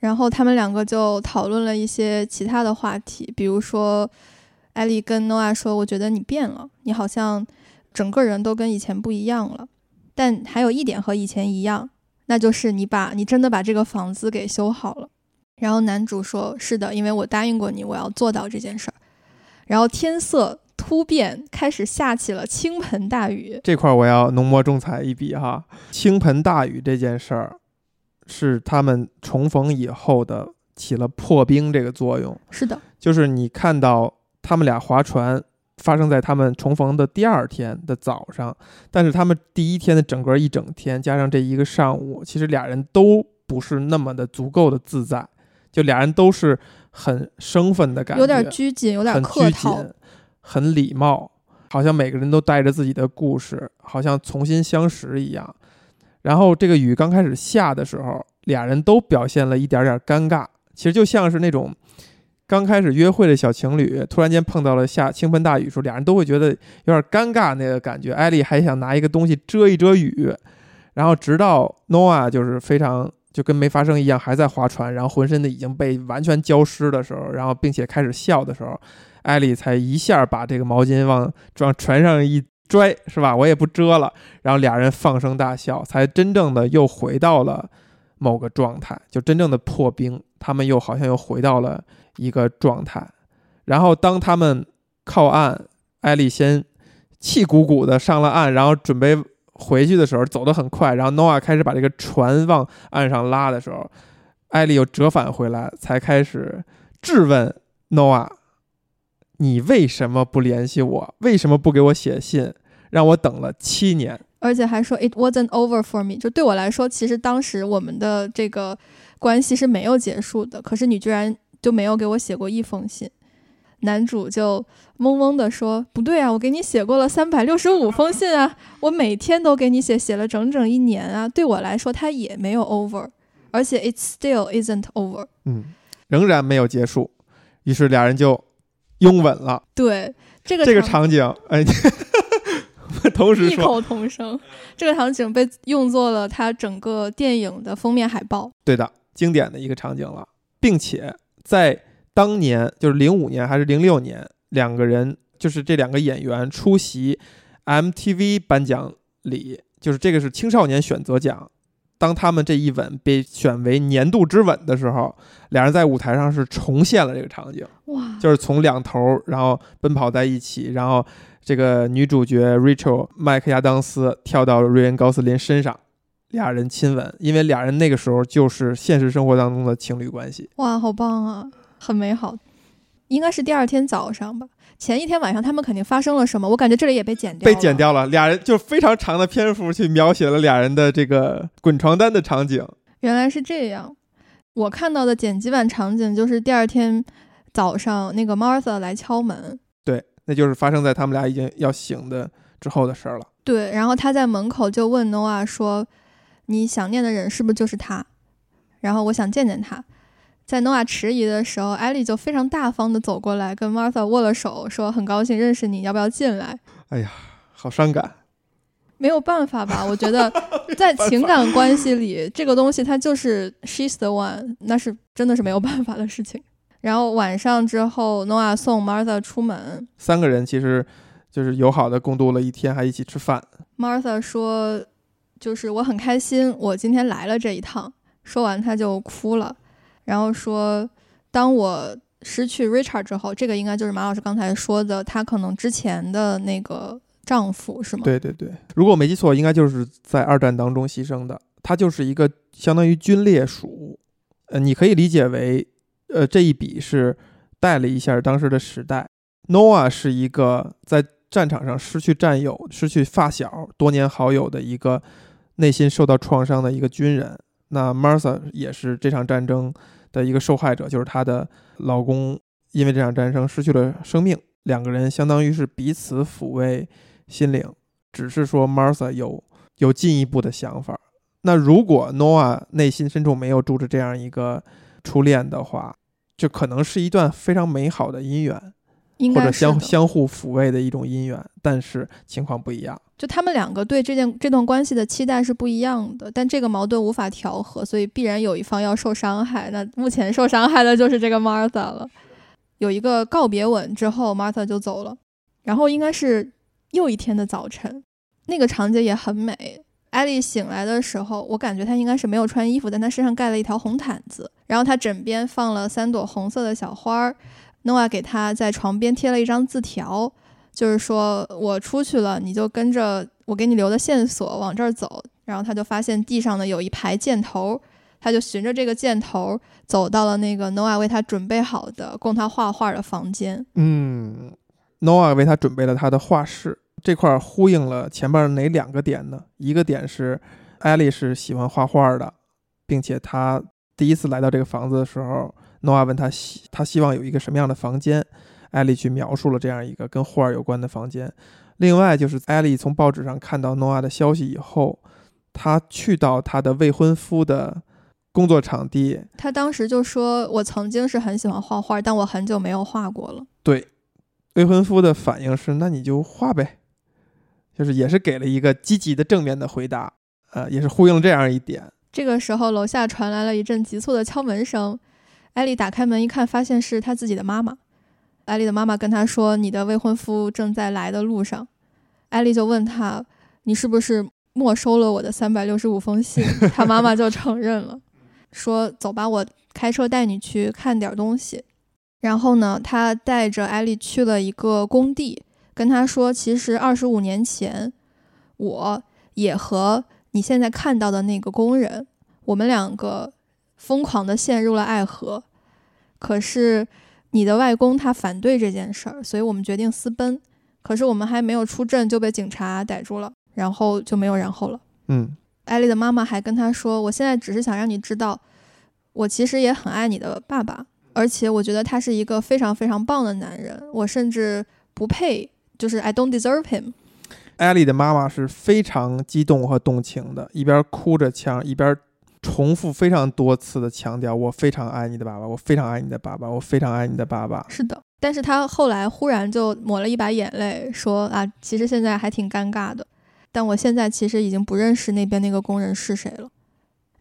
然后他们两个就讨论了一些其他的话题，比如说艾莉跟诺亚说：“我觉得你变了，你好像整个人都跟以前不一样了。但还有一点和以前一样，那就是你把你真的把这个房子给修好了。”然后男主说：“是的，因为我答应过你，我要做到这件事儿。”然后天色突变，开始下起了倾盆大雨。这块我要浓墨重彩一笔哈，倾盆大雨这件事儿，是他们重逢以后的起了破冰这个作用。是的，就是你看到他们俩划船发生在他们重逢的第二天的早上，但是他们第一天的整个一整天加上这一个上午，其实俩人都不是那么的足够的自在，就俩人都是。很生分的感觉，有点拘谨，有点客套，很礼貌，好像每个人都带着自己的故事，好像重新相识一样。然后这个雨刚开始下的时候，俩人都表现了一点点尴尬，其实就像是那种刚开始约会的小情侣，突然间碰到了下倾盆大雨时候，俩人都会觉得有点尴尬那个感觉。艾丽还想拿一个东西遮一遮雨，然后直到诺亚就是非常。就跟没发生一样，还在划船，然后浑身的已经被完全浇湿的时候，然后并且开始笑的时候，艾莉才一下把这个毛巾往往船上一拽，是吧？我也不遮了，然后俩人放声大笑，才真正的又回到了某个状态，就真正的破冰，他们又好像又回到了一个状态。然后当他们靠岸，艾莉先气鼓鼓的上了岸，然后准备。回去的时候走得很快，然后诺亚开始把这个船往岸上拉的时候，艾莉又折返回来，才开始质问诺亚：“你为什么不联系我？为什么不给我写信？让我等了七年，而且还说 it wasn't over for me。就对我来说，其实当时我们的这个关系是没有结束的。可是你居然就没有给我写过一封信。”男主就懵懵地说：“不对啊，我给你写过了三百六十五封信啊，我每天都给你写，写了整整一年啊。对我来说，它也没有 over，而且 it still isn't over。嗯，仍然没有结束。于是俩人就拥吻了。对这个这个场景，哎，同时异口同声。这个场景被用作了他整个电影的封面海报。对的，经典的一个场景了，并且在。当年就是零五年还是零六年，两个人就是这两个演员出席 MTV 颁奖礼，就是这个是青少年选择奖。当他们这一吻被选为年度之吻的时候，俩人在舞台上是重现了这个场景。哇！就是从两头然后奔跑在一起，然后这个女主角 Rachel 麦克亚当斯跳到瑞恩高斯林身上，俩人亲吻，因为俩人那个时候就是现实生活当中的情侣关系。哇，好棒啊！很美好，应该是第二天早上吧。前一天晚上他们肯定发生了什么，我感觉这里也被剪掉，被剪掉了。俩人就非常长的篇幅去描写了俩人的这个滚床单的场景。原来是这样，我看到的剪辑版场景就是第二天早上那个 Martha 来敲门，对，那就是发生在他们俩已经要醒的之后的事儿了。对，然后他在门口就问 Noah 说：“你想念的人是不是就是他？”然后我想见见他。在诺亚迟疑的时候，艾莉就非常大方的走过来，跟 Martha 握了手，说：“很高兴认识你，要不要进来？”哎呀，好伤感。没有办法吧？我觉得在情感关系里，这个东西它就是 she's the one，那是真的是没有办法的事情。然后晚上之后，诺亚送 Martha 出门，三个人其实就是友好的共度了一天，还一起吃饭。Martha 说：“就是我很开心，我今天来了这一趟。”说完，她就哭了。然后说，当我失去 Richard 之后，这个应该就是马老师刚才说的，他可能之前的那个丈夫是吗？对对对，如果我没记错，应该就是在二战当中牺牲的。他就是一个相当于军烈属，呃，你可以理解为，呃，这一笔是带了一下当时的时代。Noah 是一个在战场上失去战友、失去发小、多年好友的一个内心受到创伤的一个军人。那 Martha 也是这场战争。的一个受害者就是她的老公因为这场战争失去了生命，两个人相当于是彼此抚慰心灵。只是说 Martha 有有进一步的想法。那如果 Noah 内心深处没有住着这样一个初恋的话，就可能是一段非常美好的姻缘，或者相相互抚慰的一种姻缘。但是情况不一样，就他们两个对这件这段关系的期待是不一样的，但这个矛盾无法调和，所以必然有一方要受伤害。那目前受伤害的就是这个 Martha 了。有一个告别吻之后，Martha 就走了，然后应该是又一天的早晨，那个场景也很美。艾丽醒来的时候，我感觉她应该是没有穿衣服，但她身上盖了一条红毯子，然后她枕边放了三朵红色的小花儿。诺瓦给她在床边贴了一张字条，就是说我出去了，你就跟着我给你留的线索往这儿走。然后他就发现地上呢有一排箭头，他就循着这个箭头走到了那个诺瓦为他准备好的供他画画的房间。嗯，诺瓦为他准备了他的画室。这块呼应了前面哪两个点呢？一个点是，艾莉是喜欢画画的，并且她第一次来到这个房子的时候，诺亚问她希她希望有一个什么样的房间，艾莉去描述了这样一个跟画有关的房间。另外就是艾莉从报纸上看到诺亚的消息以后，她去到她的未婚夫的工作场地，她当时就说：“我曾经是很喜欢画画，但我很久没有画过了。”对，未婚夫的反应是：“那你就画呗。”就是也是给了一个积极的正面的回答，呃，也是呼应这样一点。这个时候，楼下传来了一阵急促的敲门声。艾丽打开门一看，发现是她自己的妈妈。艾丽的妈妈跟她说：“你的未婚夫正在来的路上。”艾丽就问他：“你是不是没收了我的三百六十五封信？”他妈妈就承认了，说：“走吧，我开车带你去看点东西。”然后呢，他带着艾丽去了一个工地。跟他说，其实二十五年前，我也和你现在看到的那个工人，我们两个疯狂的陷入了爱河。可是你的外公他反对这件事儿，所以我们决定私奔。可是我们还没有出镇就被警察逮住了，然后就没有然后了。嗯，艾丽的妈妈还跟他说，我现在只是想让你知道，我其实也很爱你的爸爸，而且我觉得他是一个非常非常棒的男人。我甚至不配。就是 I don't deserve him。艾莉的妈妈是非常激动和动情的，一边哭着腔，一边重复非常多次的强调：“我非常爱你的爸爸，我非常爱你的爸爸，我非常爱你的爸爸。”是的，但是他后来忽然就抹了一把眼泪，说：“啊，其实现在还挺尴尬的，但我现在其实已经不认识那边那个工人是谁了。”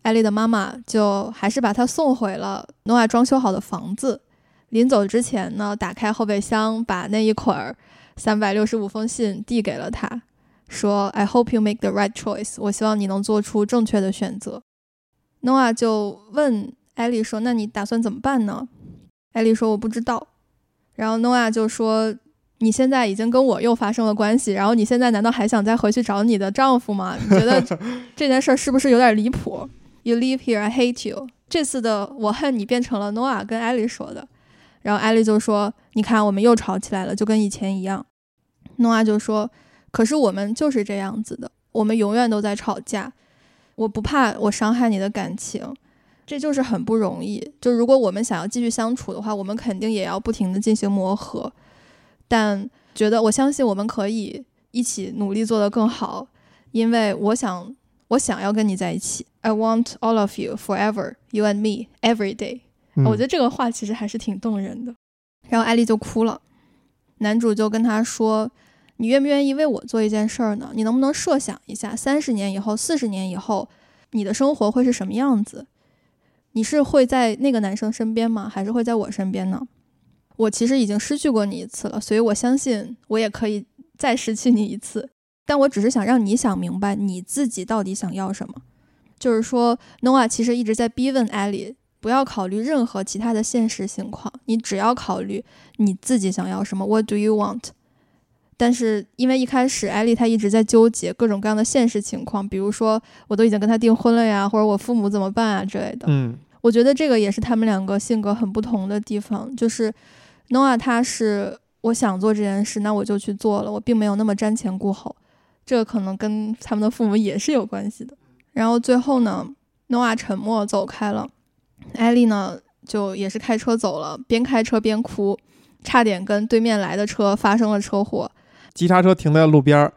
艾莉的妈妈就还是把她送回了诺亚装修好的房子。临走之前呢，打开后备箱，把那一捆儿。三百六十五封信递给了他，说：“I hope you make the right choice。我希望你能做出正确的选择。” Noah 就问艾莉说：“那你打算怎么办呢？”艾莉说：“我不知道。”然后 Noah 就说：“你现在已经跟我又发生了关系，然后你现在难道还想再回去找你的丈夫吗？你觉得 这件事是不是有点离谱？”You live here, I hate you。这次的我恨你变成了 Noah 跟艾莉说的。然后艾莉就说：“你看，我们又吵起来了，就跟以前一样。”诺阿就说：“可是我们就是这样子的，我们永远都在吵架。我不怕我伤害你的感情，这就是很不容易。就如果我们想要继续相处的话，我们肯定也要不停的进行磨合。但觉得我相信我们可以一起努力做得更好，因为我想我想要跟你在一起。I want all of you forever, you and me every day。我觉得这个话其实还是挺动人的。然后艾丽就哭了，男主就跟她说。你愿不愿意为我做一件事儿呢？你能不能设想一下，三十年以后、四十年以后，你的生活会是什么样子？你是会在那个男生身边吗？还是会在我身边呢？我其实已经失去过你一次了，所以我相信我也可以再失去你一次。但我只是想让你想明白你自己到底想要什么。就是说，Noah 其实一直在逼问艾莉，不要考虑任何其他的现实情况，你只要考虑你自己想要什么。What do you want？但是因为一开始艾丽她一直在纠结各种各样的现实情况，比如说我都已经跟他订婚了呀，或者我父母怎么办啊之类的。嗯，我觉得这个也是他们两个性格很不同的地方。就是 Noah 他是我想做这件事，那我就去做了，我并没有那么瞻前顾后。这个可能跟他们的父母也是有关系的。然后最后呢，Noah 沉默走开了，艾丽呢就也是开车走了，边开车边哭，差点跟对面来的车发生了车祸。急刹车停在路边儿，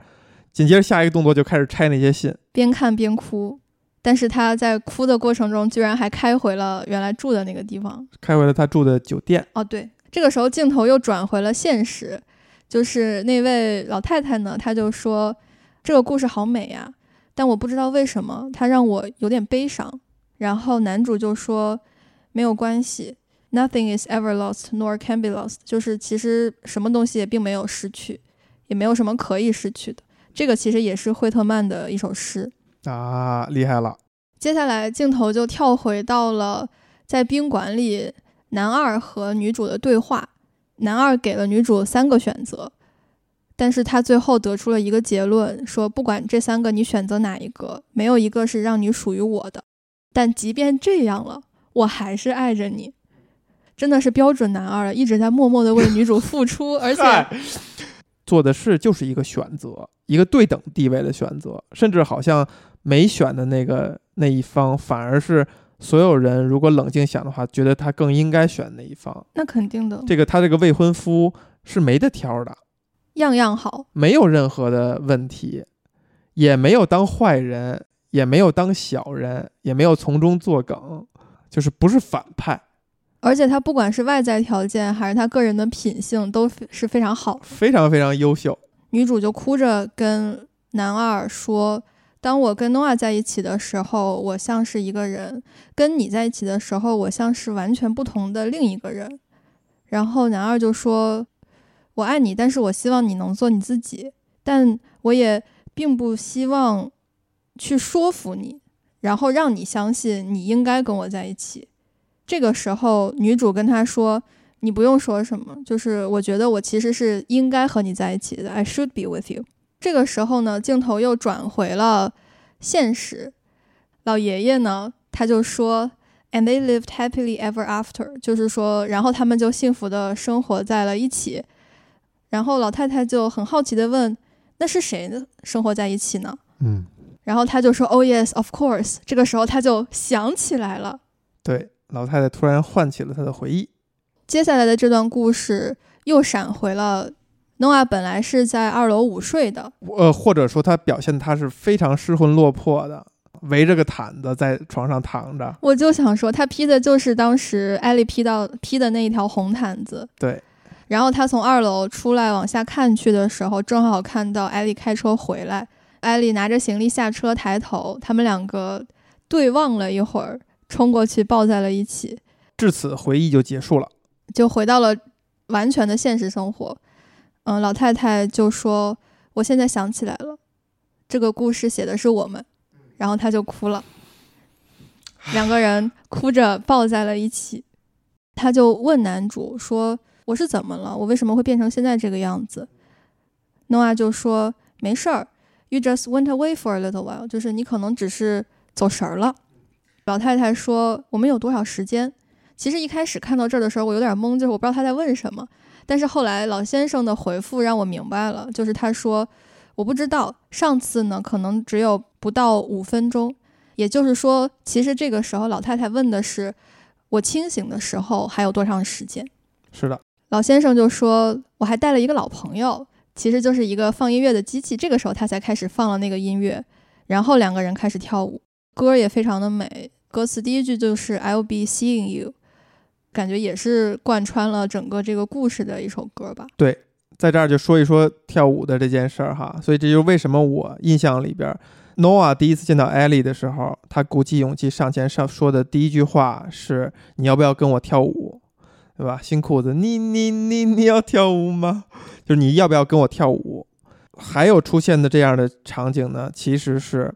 紧接着下一个动作就开始拆那些信，边看边哭。但是他在哭的过程中，居然还开回了原来住的那个地方，开回了他住的酒店。哦，对，这个时候镜头又转回了现实，就是那位老太太呢，她就说：“这个故事好美呀，但我不知道为什么它让我有点悲伤。”然后男主就说：“没有关系，Nothing is ever lost nor can be lost。”就是其实什么东西也并没有失去，也没有什么可以失去的。这个其实也是惠特曼的一首诗。啊，厉害了！接下来镜头就跳回到了在宾馆里，男二和女主的对话。男二给了女主三个选择，但是他最后得出了一个结论，说不管这三个你选择哪一个，没有一个是让你属于我的。但即便这样了，我还是爱着你。真的是标准男二了，一直在默默的为女主付出，而且。做的事就是一个选择，一个对等地位的选择，甚至好像没选的那个那一方，反而是所有人如果冷静想的话，觉得他更应该选那一方。那肯定的，这个他这个未婚夫是没得挑的，样样好，没有任何的问题，也没有当坏人，也没有当小人，也没有从中作梗，就是不是反派。而且他不管是外在条件还是他个人的品性都是非常好，非常非常优秀。女主就哭着跟男二说：“当我跟诺亚在一起的时候，我像是一个人；跟你在一起的时候，我像是完全不同的另一个人。”然后男二就说：“我爱你，但是我希望你能做你自己，但我也并不希望去说服你，然后让你相信你应该跟我在一起。”这个时候，女主跟他说：“你不用说什么，就是我觉得我其实是应该和你在一起的。I should be with you。”这个时候呢，镜头又转回了现实。老爷爷呢，他就说：“And they lived happily ever after。”就是说，然后他们就幸福的生活在了一起。然后老太太就很好奇的问：“那是谁呢？生活在一起呢？”嗯。然后他就说：“Oh yes, of course。”这个时候他就想起来了。对。老太太突然唤起了他的回忆。接下来的这段故事又闪回了诺亚，本来是在二楼午睡的，呃，或者说他表现他是非常失魂落魄的，围着个毯子在床上躺着。我就想说，他披的就是当时艾丽披到披的那一条红毯子。对。然后他从二楼出来往下看去的时候，正好看到艾丽开车回来，艾丽拿着行李下车，抬头，他们两个对望了一会儿。冲过去抱在了一起，至此回忆就结束了，就回到了完全的现实生活。嗯，老太太就说：“我现在想起来了，这个故事写的是我们。”然后她就哭了，两个人哭着抱在了一起。他就问男主说：“我是怎么了？我为什么会变成现在这个样子？”诺亚就说：“没事儿，You just went away for a little while，就是你可能只是走神儿了。”老太太说：“我们有多少时间？”其实一开始看到这儿的时候，我有点懵，就是我不知道她在问什么。但是后来老先生的回复让我明白了，就是他说：“我不知道，上次呢可能只有不到五分钟。”也就是说，其实这个时候老太太问的是我清醒的时候还有多长时间。是的，老先生就说：“我还带了一个老朋友，其实就是一个放音乐的机器。”这个时候他才开始放了那个音乐，然后两个人开始跳舞。歌也非常的美，歌词第一句就是 "I'll be seeing you"，感觉也是贯穿了整个这个故事的一首歌吧。对，在这儿就说一说跳舞的这件事儿哈，所以这就是为什么我印象里边，Noah 第一次见到艾莉的时候，他鼓起勇气上前上说的第一句话是“你要不要跟我跳舞”，对吧？新裤子，你你你你要跳舞吗？就是你要不要跟我跳舞？还有出现的这样的场景呢，其实是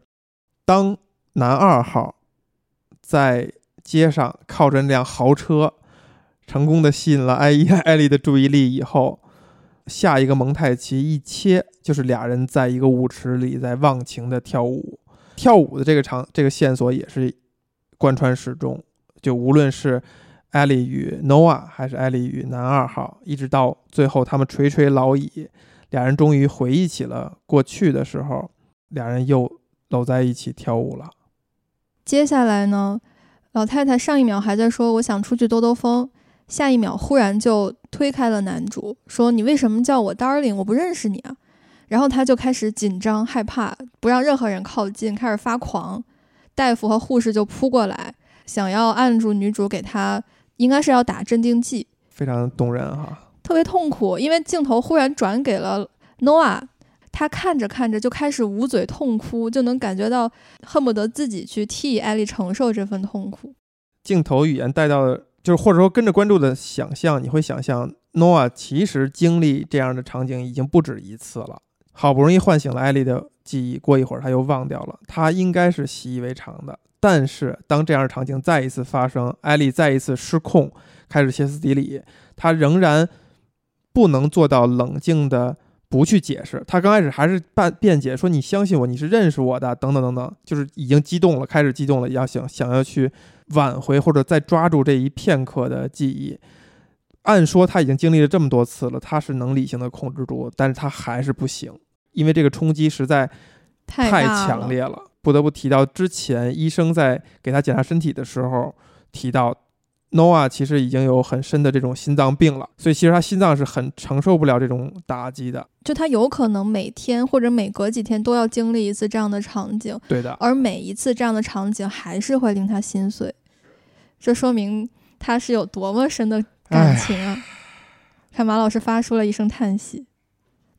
当。男二号在街上靠着那辆豪车，成功的吸引了艾伊 艾丽的注意力。以后，下一个蒙太奇一切就是俩人在一个舞池里在忘情的跳舞。跳舞的这个场这个线索也是贯穿始终。就无论是艾丽与 Noah，还是艾丽与男二号，一直到最后他们垂垂老矣，俩人终于回忆起了过去的时候，俩人又搂在一起跳舞了。接下来呢，老太太上一秒还在说我想出去兜兜风，下一秒忽然就推开了男主，说你为什么叫我 darling？我不认识你啊。然后他就开始紧张害怕，不让任何人靠近，开始发狂。大夫和护士就扑过来，想要按住女主，给她应该是要打镇定剂，非常动人哈，特别痛苦。因为镜头忽然转给了 Noah，他看着看着就开始捂嘴痛哭，就能感觉到恨不得自己去替艾丽承受这份痛苦。镜头语言带到，就是或者说跟着观众的想象，你会想象 Noah 其实经历这样的场景已经不止一次了。好不容易唤醒了艾丽的记忆，过一会儿他又忘掉了。他应该是习以为常的，但是当这样的场景再一次发生，艾丽再一次失控，开始歇斯底里，她仍然不能做到冷静的不去解释。她刚开始还是辩辩解，说你相信我，你是认识我的，等等等等，就是已经激动了，开始激动了，要想想要去挽回或者再抓住这一片刻的记忆。按说他已经经历了这么多次了，他是能理性的控制住，但是他还是不行。因为这个冲击实在太强烈了，不得不提到之前医生在给他检查身体的时候提到，Noah 其实已经有很深的这种心脏病了，所以其实他心脏是很承受不了这种打击的。就他有可能每天或者每隔几天都要经历一次这样的场景，对的。而每一次这样的场景还是会令他心碎，这说明他是有多么深的感情啊！看马老师发出了一声叹息。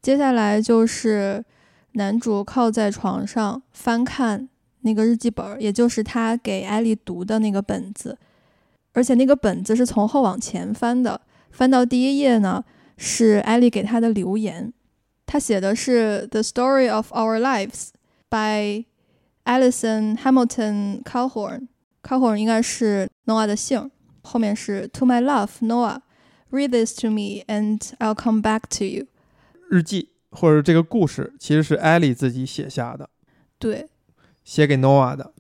接下来就是男主靠在床上翻看那个日记本，也就是他给艾丽读的那个本子，而且那个本子是从后往前翻的。翻到第一页呢，是艾丽给他的留言，他写的是《The Story of Our Lives》by Alison Hamilton Calhoun。Calhoun 应该是 Noah 的姓，后面是 To my love Noah，read this to me and I'll come back to you。日记或者这个故事其实是艾莉自己写下的，对，写给 Noah 的。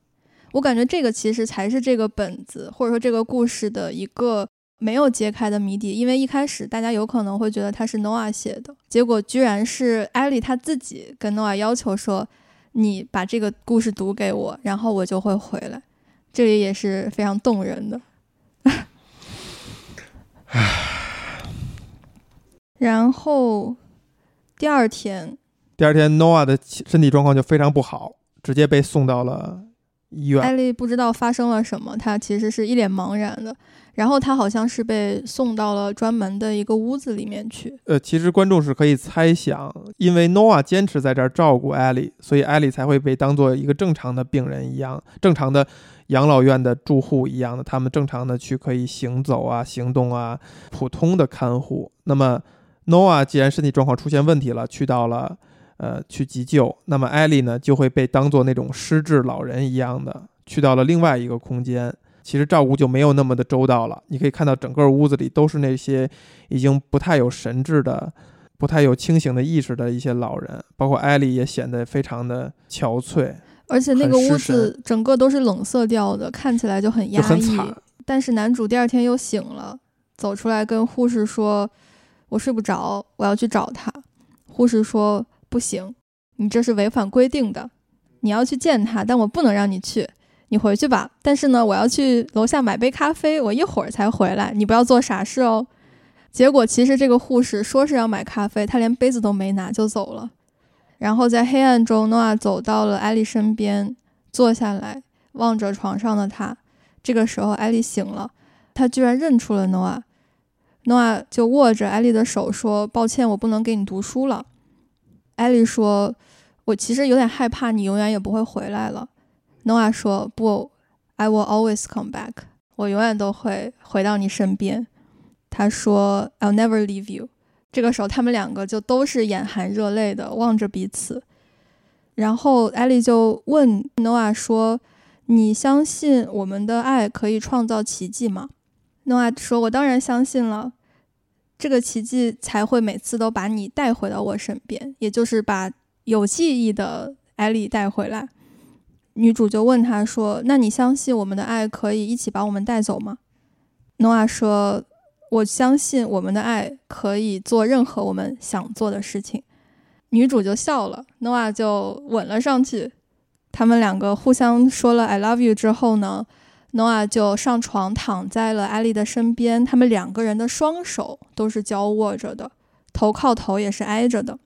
我感觉这个其实才是这个本子或者说这个故事的一个没有揭开的谜底，因为一开始大家有可能会觉得它是 Noah 写的，结果居然是艾莉他自己跟 Noah 要求说：“你把这个故事读给我，然后我就会回来。”这里也是非常动人的。然后。第二天，第二天，Noah 的身体状况就非常不好，直接被送到了医院。艾丽不知道发生了什么，她其实是一脸茫然的。然后她好像是被送到了专门的一个屋子里面去。呃，其实观众是可以猜想，因为 Noah 坚持在这儿照顾艾丽，所以艾丽才会被当做一个正常的病人一样，正常的养老院的住户一样的，他们正常的去可以行走啊、行动啊，普通的看护。那么。Noah 既然身体状况出现问题了，去到了，呃，去急救，那么艾莉呢就会被当做那种失智老人一样的，去到了另外一个空间。其实照顾就没有那么的周到了。你可以看到整个屋子里都是那些已经不太有神智的、不太有清醒的意识的一些老人，包括艾莉也显得非常的憔悴，而且那个屋子整个都是冷色调的，看起来就很压抑。但是男主第二天又醒了，走出来跟护士说。我睡不着，我要去找他。护士说：“不行，你这是违反规定的，你要去见他，但我不能让你去，你回去吧。但是呢，我要去楼下买杯咖啡，我一会儿才回来，你不要做傻事哦。”结果其实这个护士说是要买咖啡，他连杯子都没拿就走了。然后在黑暗中，诺亚走到了艾丽身边，坐下来望着床上的他。这个时候，艾丽醒了，他居然认出了诺亚。诺亚就握着艾丽的手说：“抱歉，我不能给你读书了。”艾丽说：“我其实有点害怕，你永远也不会回来了。”诺亚说：“不，I will always come back，我永远都会回到你身边。”他说：“I'll never leave you。”这个时候，他们两个就都是眼含热泪的望着彼此。然后艾丽就问诺亚说：“你相信我们的爱可以创造奇迹吗？”诺亚说：“我当然相信了。”这个奇迹才会每次都把你带回到我身边，也就是把有记忆的艾莉带回来。女主就问他说：“那你相信我们的爱可以一起把我们带走吗？”诺亚说：“我相信我们的爱可以做任何我们想做的事情。”女主就笑了，诺亚就吻了上去。他们两个互相说了 “I love you” 之后呢，诺亚就上床躺在了艾丽的身边，他们两个人的双手都是交握着的，头靠头也是挨着的。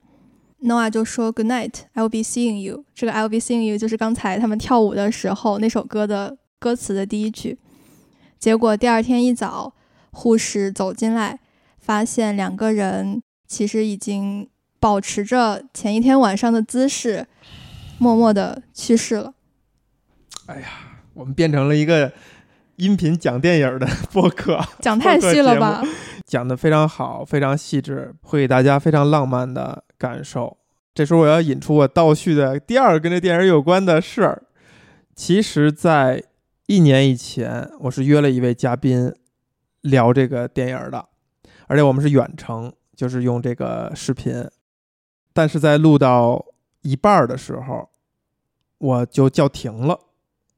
诺亚就说 “Good night, I'll be seeing you”。这个 “I'll be seeing you” 就是刚才他们跳舞的时候那首歌的歌词的第一句。结果第二天一早，护士走进来，发现两个人其实已经保持着前一天晚上的姿势，默默的去世了。哎呀。我们变成了一个音频讲电影的 播客，讲太细了吧？讲的非常好，非常细致，会给大家非常浪漫的感受。这时候我要引出我倒叙的第二个跟这电影有关的事儿。其实，在一年以前，我是约了一位嘉宾聊这个电影的，而且我们是远程，就是用这个视频。但是在录到一半的时候，我就叫停了。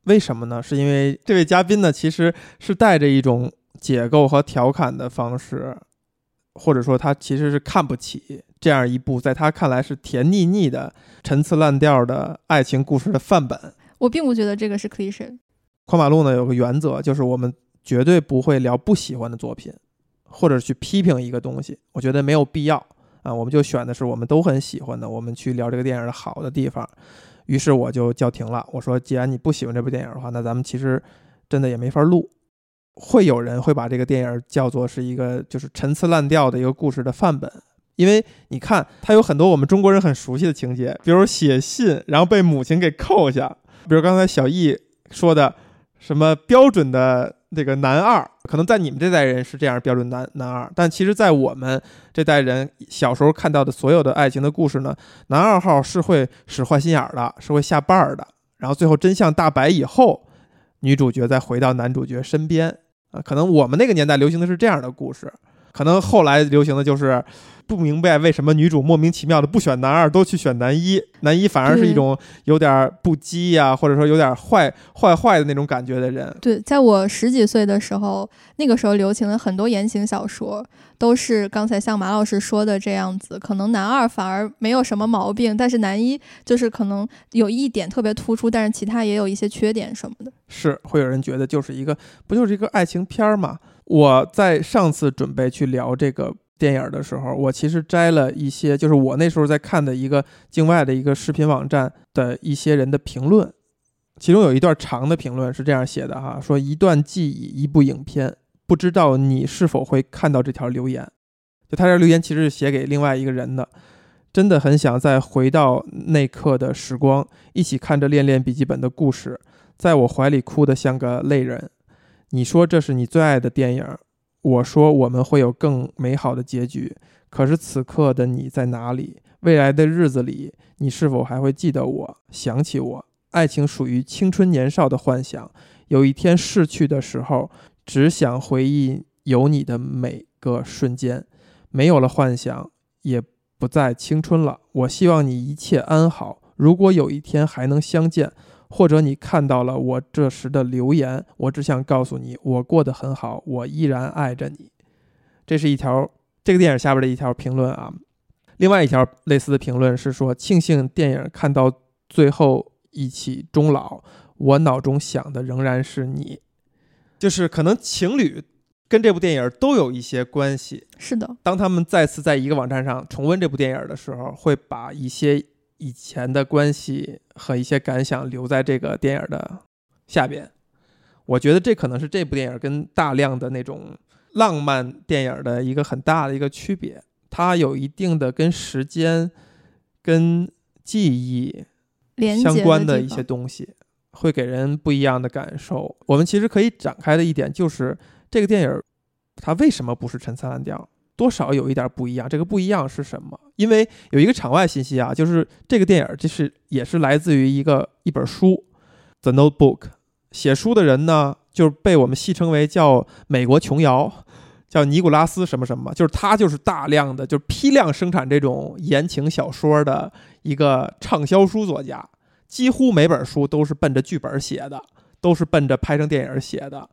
为什么呢？是因为这位嘉宾呢，其实是带着一种解构和调侃的方式，或者说他其实是看不起这样一部在他看来是甜腻腻的、陈词滥调的爱情故事的范本。我并不觉得这个是 cliche。宽马路呢有个原则，就是我们绝对不会聊不喜欢的作品，或者去批评一个东西。我觉得没有必要啊，我们就选的是我们都很喜欢的，我们去聊这个电影的好的地方。于是我就叫停了。我说：“既然你不喜欢这部电影的话，那咱们其实真的也没法录。会有人会把这个电影叫做是一个就是陈词滥调的一个故事的范本，因为你看它有很多我们中国人很熟悉的情节，比如写信然后被母亲给扣下，比如刚才小易说的什么标准的。”那个男二可能在你们这代人是这样标准男男二，但其实，在我们这代人小时候看到的所有的爱情的故事呢，男二号是会使坏心眼的，是会下绊儿的，然后最后真相大白以后，女主角再回到男主角身边啊。可能我们那个年代流行的是这样的故事，可能后来流行的就是。不明白为什么女主莫名其妙的不选男二，都去选男一，男一反而是一种有点不羁呀，或者说有点坏坏坏的那种感觉的人。对，在我十几岁的时候，那个时候流行的很多言情小说，都是刚才像马老师说的这样子，可能男二反而没有什么毛病，但是男一就是可能有一点特别突出，但是其他也有一些缺点什么的。是会有人觉得就是一个不就是一个爱情片儿嘛？我在上次准备去聊这个。电影的时候，我其实摘了一些，就是我那时候在看的一个境外的一个视频网站的一些人的评论，其中有一段长的评论是这样写的哈，说一段记忆，一部影片，不知道你是否会看到这条留言？就他这留言其实是写给另外一个人的，真的很想再回到那刻的时光，一起看着《恋恋笔记本》的故事，在我怀里哭得像个泪人。你说这是你最爱的电影？我说我们会有更美好的结局，可是此刻的你在哪里？未来的日子里，你是否还会记得我、想起我？爱情属于青春年少的幻想，有一天逝去的时候，只想回忆有你的每个瞬间，没有了幻想，也不再青春了。我希望你一切安好。如果有一天还能相见。或者你看到了我这时的留言，我只想告诉你，我过得很好，我依然爱着你。这是一条这个电影下边的一条评论啊。另外一条类似的评论是说，庆幸电影看到最后一起终老，我脑中想的仍然是你。就是可能情侣跟这部电影都有一些关系。是的。当他们再次在一个网站上重温这部电影的时候，会把一些。以前的关系和一些感想留在这个电影的下边，我觉得这可能是这部电影跟大量的那种浪漫电影的一个很大的一个区别，它有一定的跟时间、跟记忆相关的一些东西，会给人不一样的感受。我们其实可以展开的一点就是这个电影它为什么不是陈词滥调？多少有一点不一样，这个不一样是什么？因为有一个场外信息啊，就是这个电影就是也是来自于一个一本书，《The Notebook》。写书的人呢，就是被我们戏称为叫美国琼瑶，叫尼古拉斯什么什么，就是他就是大量的就是批量生产这种言情小说的一个畅销书作家，几乎每本书都是奔着剧本写的，都是奔着拍成电影写的，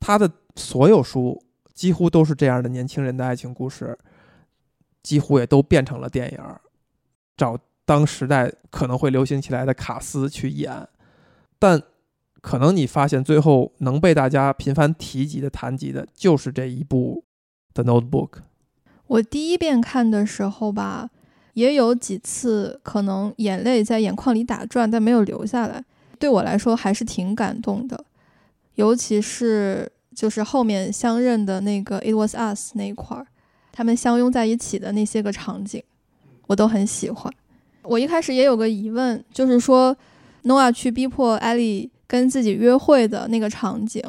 他的所有书。几乎都是这样的年轻人的爱情故事，几乎也都变成了电影，找当时代可能会流行起来的卡斯去演。但可能你发现最后能被大家频繁提及的、谈及的，就是这一部的《Notebook》。我第一遍看的时候吧，也有几次可能眼泪在眼眶里打转，但没有流下来。对我来说还是挺感动的，尤其是就是后面相认的那个《It Was Us》那一块儿，他们相拥在一起的那些个场景，我都很喜欢。我一开始也有个疑问，就是说诺亚去逼迫艾莉。跟自己约会的那个场景，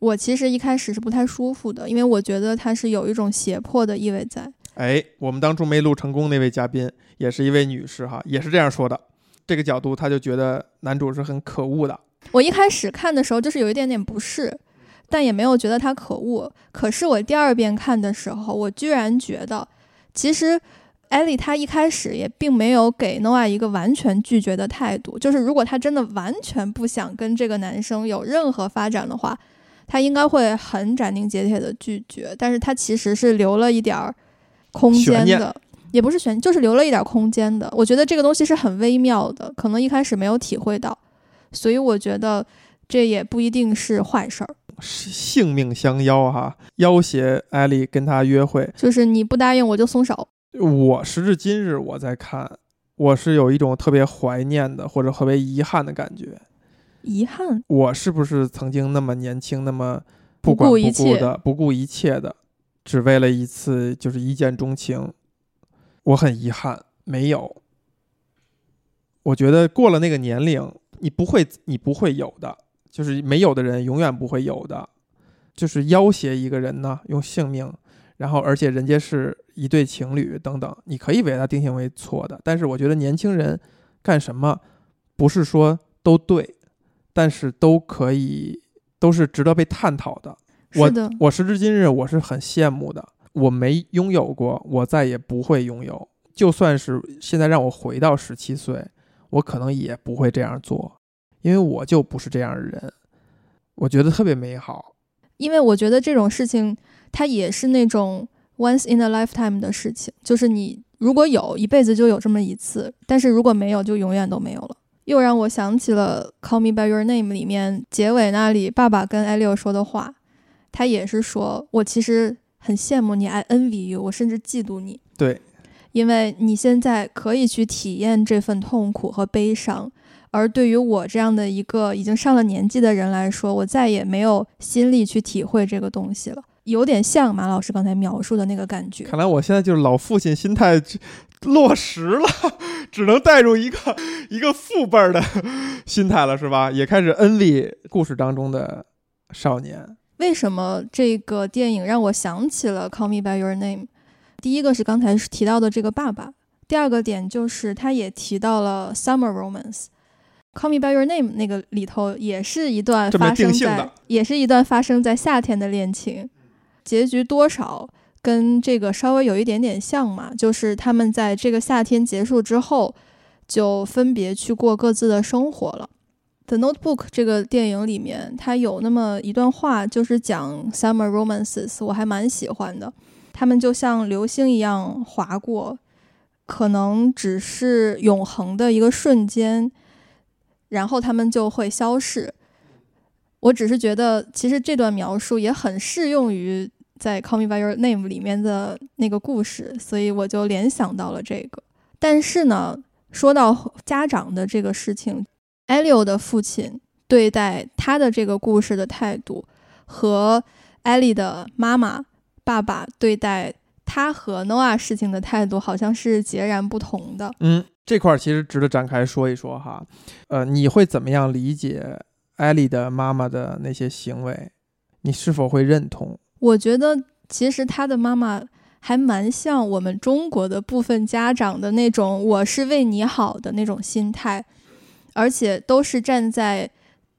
我其实一开始是不太舒服的，因为我觉得他是有一种胁迫的意味在。哎，我们当初没录成功那位嘉宾也是一位女士哈，也是这样说的。这个角度，他就觉得男主是很可恶的。我一开始看的时候就是有一点点不适，但也没有觉得他可恶。可是我第二遍看的时候，我居然觉得其实。艾莉她一开始也并没有给诺亚一个完全拒绝的态度，就是如果她真的完全不想跟这个男生有任何发展的话，她应该会很斩钉截铁的拒绝。但是她其实是留了一点儿空间的，也不是悬，就是留了一点空间的。我觉得这个东西是很微妙的，可能一开始没有体会到，所以我觉得这也不一定是坏事儿。性命相邀哈，要挟艾莉跟他约会，就是你不答应我就松手。我时至今日，我在看，我是有一种特别怀念的或者特别遗憾的感觉。遗憾？我是不是曾经那么年轻，那么不管不顾的、不顾一切的，只为了一次就是一见钟情？我很遗憾，没有。我觉得过了那个年龄，你不会，你不会有的，就是没有的人永远不会有的，就是要挟一个人呢，用性命。然后，而且人家是一对情侣等等，你可以为它定性为错的。但是我觉得年轻人干什么，不是说都对，但是都可以，都是值得被探讨的。我我时至今日，我是很羡慕的。我没拥有过，我再也不会拥有。就算是现在让我回到十七岁，我可能也不会这样做，因为我就不是这样的人。我觉得特别美好，因为我觉得这种事情。它也是那种 once in a lifetime 的事情，就是你如果有一辈子就有这么一次，但是如果没有就永远都没有了。又让我想起了《Call Me by Your Name》里面结尾那里爸爸跟艾利奥说的话，他也是说我其实很羡慕你，I envy you，我甚至嫉妒你。对，因为你现在可以去体验这份痛苦和悲伤，而对于我这样的一个已经上了年纪的人来说，我再也没有心力去体会这个东西了。有点像马老师刚才描述的那个感觉。看来我现在就是老父亲心态落实了，只能带入一个一个父辈的 心态了，是吧？也开始恩利故事当中的少年。为什么这个电影让我想起了《Call Me by Your Name》？第一个是刚才提到的这个爸爸，第二个点就是他也提到了 Summer Romance，《Call Me by Your Name》那个里头也是一段发生在，也是一段发生在夏天的恋情。结局多少跟这个稍微有一点点像嘛，就是他们在这个夏天结束之后，就分别去过各自的生活了。《The Notebook》这个电影里面，它有那么一段话，就是讲 summer romances，我还蛮喜欢的。他们就像流星一样划过，可能只是永恒的一个瞬间，然后他们就会消逝。我只是觉得，其实这段描述也很适用于。在《Call Me by Your Name》里面的那个故事，所以我就联想到了这个。但是呢，说到家长的这个事情，，Elio 的父亲对待他的这个故事的态度，和艾莉的妈妈、爸爸对待他和 Noah 事情的态度，好像是截然不同的。嗯，这块儿其实值得展开说一说哈。呃，你会怎么样理解艾莉的妈妈的那些行为？你是否会认同？我觉得其实他的妈妈还蛮像我们中国的部分家长的那种“我是为你好”的那种心态，而且都是站在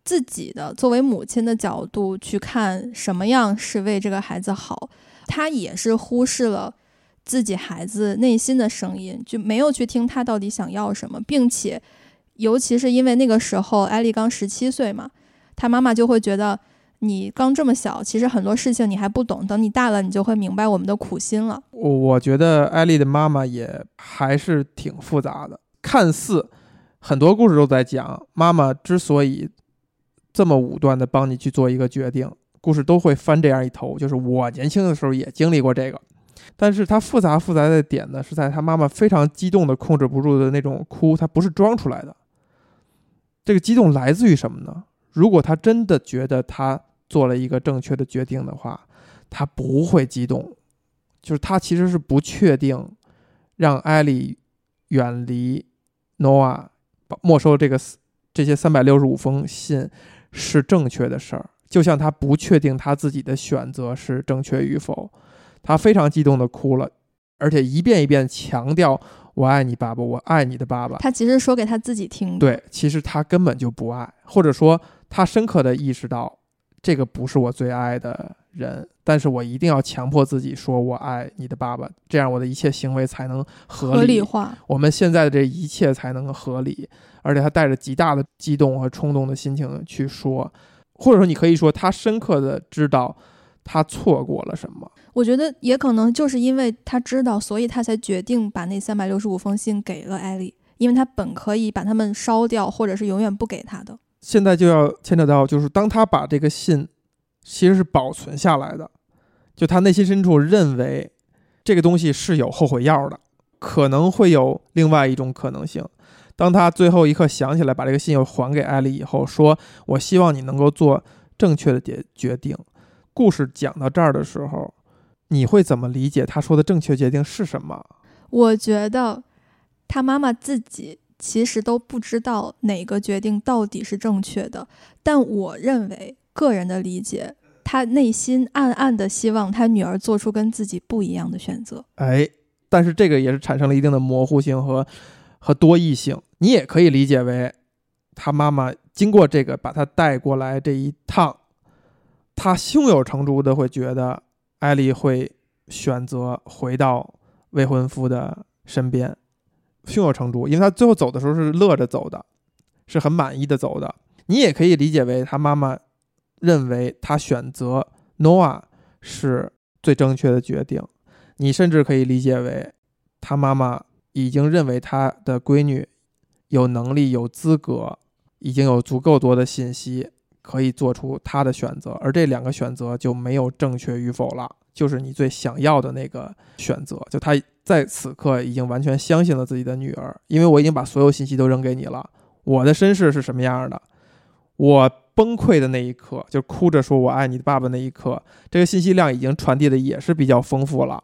自己的作为母亲的角度去看什么样是为这个孩子好。他也是忽视了自己孩子内心的声音，就没有去听他到底想要什么，并且尤其是因为那个时候艾丽刚十七岁嘛，他妈妈就会觉得。你刚这么小，其实很多事情你还不懂。等你大了，你就会明白我们的苦心了。我我觉得艾丽的妈妈也还是挺复杂的。看似很多故事都在讲妈妈之所以这么武断的帮你去做一个决定。故事都会翻这样一头，就是我年轻的时候也经历过这个。但是它复杂复杂的点呢，是在他妈妈非常激动的控制不住的那种哭，他不是装出来的。这个激动来自于什么呢？如果他真的觉得他做了一个正确的决定的话，他不会激动。就是他其实是不确定让艾莉远离诺瓦，没收这个这些三百六十五封信是正确的事儿。就像他不确定他自己的选择是正确与否。他非常激动的哭了，而且一遍一遍强调“我爱你，爸爸，我爱你的爸爸”。他其实说给他自己听。对，其实他根本就不爱，或者说他深刻的意识到这个不是我最爱的人，但是我一定要强迫自己说“我爱你的爸爸”，这样我的一切行为才能合理化，我们现在的这一切才能合理。而且他带着极大的激动和冲动的心情去说，或者说你可以说他深刻的知道。他错过了什么？我觉得也可能就是因为他知道，所以他才决定把那三百六十五封信给了艾丽，因为他本可以把他们烧掉，或者是永远不给他的。现在就要牵扯到，就是当他把这个信其实是保存下来的，就他内心深处认为这个东西是有后悔药的，可能会有另外一种可能性。当他最后一刻想起来把这个信又还给艾丽以后，说：“我希望你能够做正确的决决定。”故事讲到这儿的时候，你会怎么理解他说的正确决定是什么？我觉得他妈妈自己其实都不知道哪个决定到底是正确的，但我认为个人的理解，他内心暗暗的希望他女儿做出跟自己不一样的选择。哎，但是这个也是产生了一定的模糊性和和多义性。你也可以理解为，他妈妈经过这个把他带过来这一趟。他胸有成竹的会觉得艾丽会选择回到未婚夫的身边，胸有成竹，因为他最后走的时候是乐着走的，是很满意的走的。你也可以理解为他妈妈认为他选择诺瓦是最正确的决定，你甚至可以理解为他妈妈已经认为他的闺女有能力、有资格，已经有足够多的信息。可以做出他的选择，而这两个选择就没有正确与否了，就是你最想要的那个选择。就他在此刻已经完全相信了自己的女儿，因为我已经把所有信息都扔给你了。我的身世是什么样的？我崩溃的那一刻，就哭着说我爱你爸爸那一刻，这个信息量已经传递的也是比较丰富了。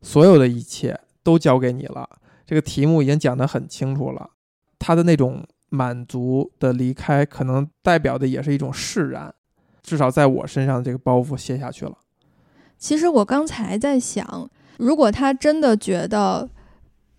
所有的一切都交给你了，这个题目已经讲得很清楚了。他的那种。满足的离开，可能代表的也是一种释然，至少在我身上，这个包袱卸下去了。其实我刚才在想，如果他真的觉得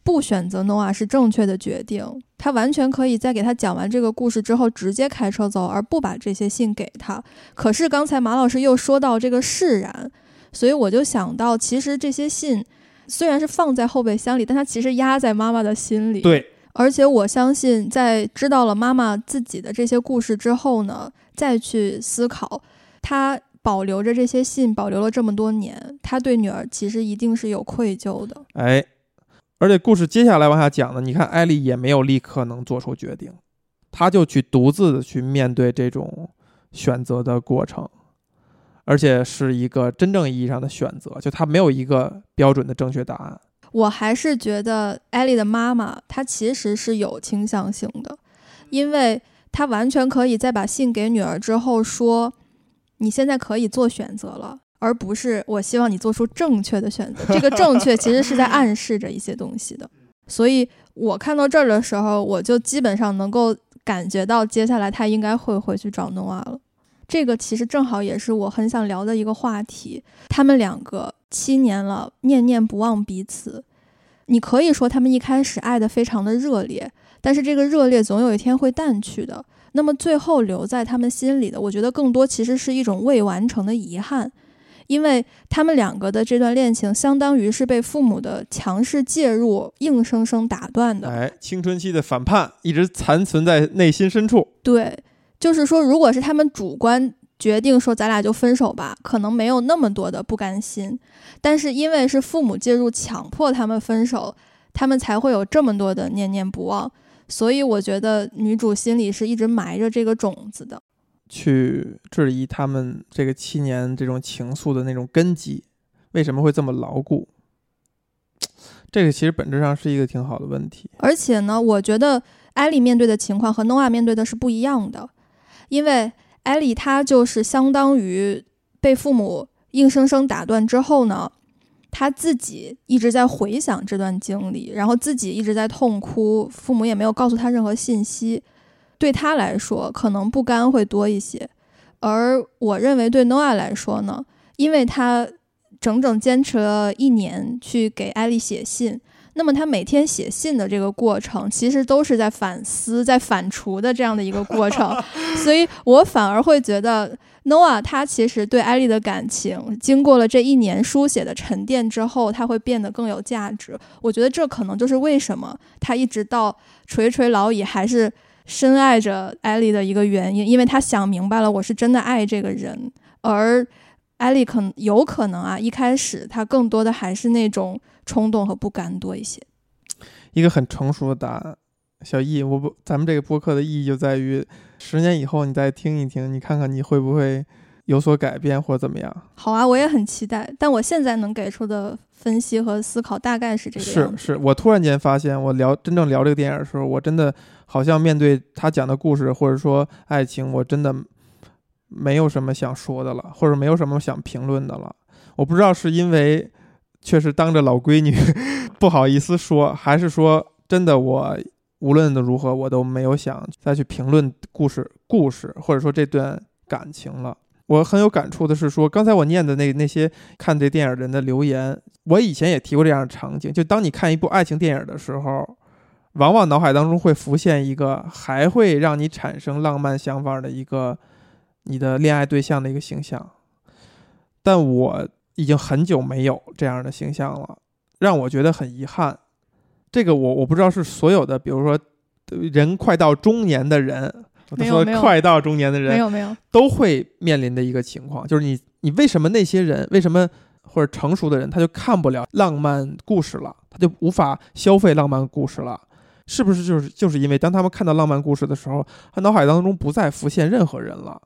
不选择诺瓦是正确的决定，他完全可以在给他讲完这个故事之后，直接开车走，而不把这些信给他。可是刚才马老师又说到这个释然，所以我就想到，其实这些信虽然是放在后备箱里，但他其实压在妈妈的心里。对。而且我相信，在知道了妈妈自己的这些故事之后呢，再去思考，他保留着这些信，保留了这么多年，他对女儿其实一定是有愧疚的。哎，而且故事接下来往下讲呢，你看艾丽也没有立刻能做出决定，她就去独自的去面对这种选择的过程，而且是一个真正意义上的选择，就他没有一个标准的正确答案。我还是觉得艾莉的妈妈她其实是有倾向性的，因为她完全可以在把信给女儿之后说：“你现在可以做选择了，而不是我希望你做出正确的选择。”这个正确其实是在暗示着一些东西的。所以我看到这儿的时候，我就基本上能够感觉到接下来他应该会回去找诺瓦了。这个其实正好也是我很想聊的一个话题。他们两个。七年了，念念不忘彼此。你可以说他们一开始爱的非常的热烈，但是这个热烈总有一天会淡去的。那么最后留在他们心里的，我觉得更多其实是一种未完成的遗憾，因为他们两个的这段恋情相当于是被父母的强势介入硬生生打断的。哎，青春期的反叛一直残存在内心深处。对，就是说，如果是他们主观。决定说咱俩就分手吧，可能没有那么多的不甘心，但是因为是父母介入强迫他们分手，他们才会有这么多的念念不忘。所以我觉得女主心里是一直埋着这个种子的。去质疑他们这个七年这种情愫的那种根基，为什么会这么牢固？这个其实本质上是一个挺好的问题。而且呢，我觉得艾莉面对的情况和诺亚面对的是不一样的，因为艾莉她就是相当于被父母硬生生打断之后呢，她自己一直在回想这段经历，然后自己一直在痛哭，父母也没有告诉她任何信息。对他来说，可能不甘会多一些，而我认为对 Noah 来说呢，因为他整整坚持了一年去给艾丽写信，那么他每天写信的这个过程，其实都是在反思、在反刍的这样的一个过程，所以我反而会觉得 Noah 他其实对艾丽的感情，经过了这一年书写的沉淀之后，他会变得更有价值。我觉得这可能就是为什么他一直到垂垂老矣还是。深爱着艾丽的一个原因，因为他想明白了，我是真的爱这个人，而艾丽可能有可能啊，一开始他更多的还是那种冲动和不甘多一些。一个很成熟的答案，小易，我不，咱们这个播客的意义就在于，十年以后你再听一听，你看看你会不会有所改变或怎么样？好啊，我也很期待，但我现在能给出的。分析和思考大概是这个样子。是是，我突然间发现，我聊真正聊这个电影的时候，我真的好像面对他讲的故事或者说爱情，我真的没有什么想说的了，或者没有什么想评论的了。我不知道是因为确实当着老闺女 不好意思说，还是说真的我无论的如何，我都没有想再去评论故事故事，或者说这段感情了。我很有感触的是说，刚才我念的那那些看这电影人的留言，我以前也提过这样的场景。就当你看一部爱情电影的时候，往往脑海当中会浮现一个还会让你产生浪漫想法的一个你的恋爱对象的一个形象。但我已经很久没有这样的形象了，让我觉得很遗憾。这个我我不知道是所有的，比如说人快到中年的人。没有快到中年的人，没有没有，都会面临的一个情况，就是你你为什么那些人，为什么或者成熟的人，他就看不了浪漫故事了，他就无法消费浪漫故事了，是不是就是就是因为当他们看到浪漫故事的时候，他脑海当中不再浮现任何人了，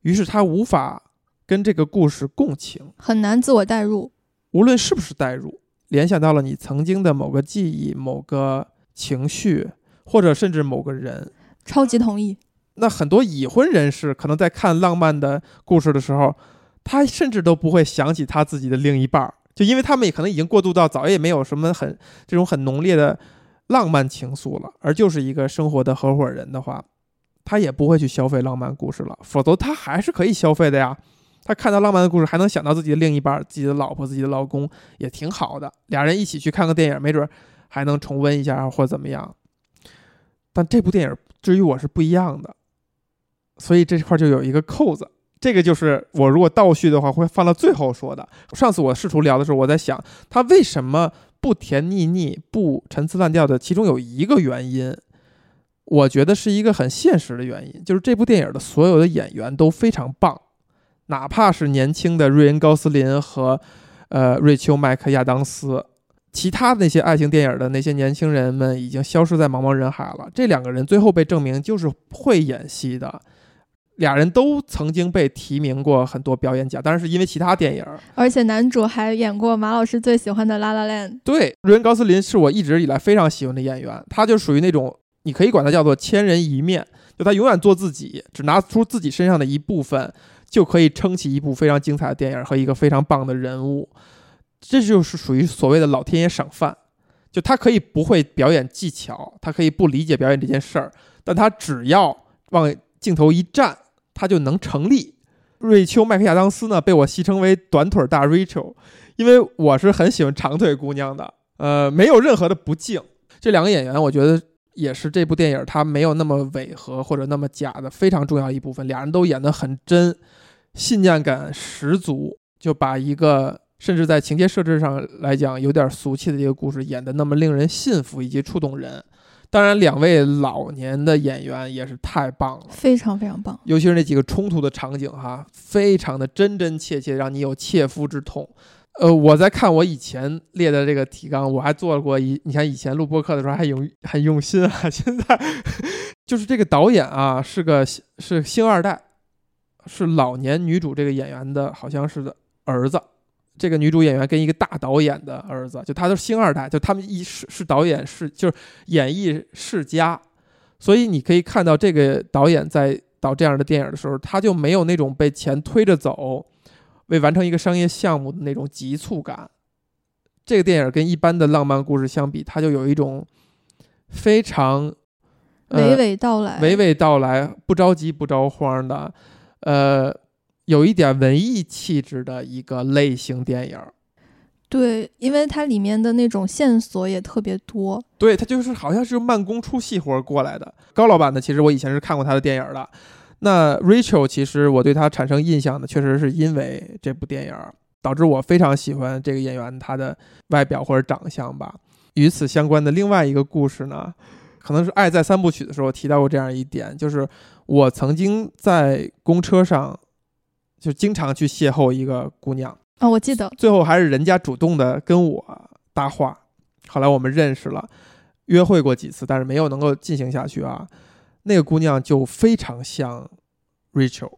于是他无法跟这个故事共情，很难自我代入，无论是不是代入，联想到了你曾经的某个记忆、某个情绪，或者甚至某个人。超级同意。那很多已婚人士可能在看浪漫的故事的时候，他甚至都不会想起他自己的另一半儿，就因为他们也可能已经过渡到早也没有什么很这种很浓烈的浪漫情愫了，而就是一个生活的合伙人的话，他也不会去消费浪漫故事了。否则他还是可以消费的呀。他看到浪漫的故事，还能想到自己的另一半、自己的老婆、自己的老公，也挺好的。俩人一起去看个电影，没准还能重温一下或怎么样。但这部电影。至于我是不一样的，所以这块就有一个扣子。这个就是我如果倒叙的话，会放到最后说的。上次我试图聊的时候，我在想他为什么不甜腻腻、不陈词滥调的。其中有一个原因，我觉得是一个很现实的原因，就是这部电影的所有的演员都非常棒，哪怕是年轻的瑞恩·高斯林和呃瑞秋·麦克亚当斯。其他的那些爱情电影的那些年轻人们已经消失在茫茫人海了。这两个人最后被证明就是会演戏的，俩人都曾经被提名过很多表演奖，当然是因为其他电影。而且男主还演过马老师最喜欢的《拉拉链》。对，瑞恩·高斯林是我一直以来非常喜欢的演员，他就属于那种你可以管他叫做千人一面，就他永远做自己，只拿出自己身上的一部分，就可以撑起一部非常精彩的电影和一个非常棒的人物。这就是属于所谓的老天爷赏饭，就他可以不会表演技巧，他可以不理解表演这件事儿，但他只要往镜头一站，他就能成立。瑞秋·麦克亚当斯呢，被我戏称为“短腿大 Rachel”，因为我是很喜欢长腿姑娘的。呃，没有任何的不敬。这两个演员，我觉得也是这部电影它没有那么违和或者那么假的非常重要一部分。俩人都演得很真，信念感十足，就把一个。甚至在情节设置上来讲，有点俗气的一个故事，演得那么令人信服以及触动人。当然，两位老年的演员也是太棒了，非常非常棒。尤其是那几个冲突的场景，哈，非常的真真切切，让你有切肤之痛。呃，我在看我以前列的这个提纲，我还做过一，你看以前录播客的时候还用很用心啊。现在 就是这个导演啊，是个是星二代，是老年女主这个演员的，好像是儿子。这个女主演员跟一个大导演的儿子，就他都是星二代，就他们一是是导演是就是演艺世家，所以你可以看到这个导演在导这样的电影的时候，他就没有那种被钱推着走，为完成一个商业项目的那种急促感。这个电影跟一般的浪漫故事相比，它就有一种非常娓娓道来、娓娓道来、不着急不着慌的，呃。有一点文艺气质的一个类型电影，对，因为它里面的那种线索也特别多。对，它就是好像是慢工出细活过来的。高老板呢，其实我以前是看过他的电影的。那 Rachel，其实我对他产生印象的，确实是因为这部电影，导致我非常喜欢这个演员他的外表或者长相吧。与此相关的另外一个故事呢，可能是《爱在三部曲》的时候提到过这样一点，就是我曾经在公车上。就经常去邂逅一个姑娘啊，我记得最后还是人家主动的跟我搭话，后来我们认识了，约会过几次，但是没有能够进行下去啊。那个姑娘就非常像 Rachel，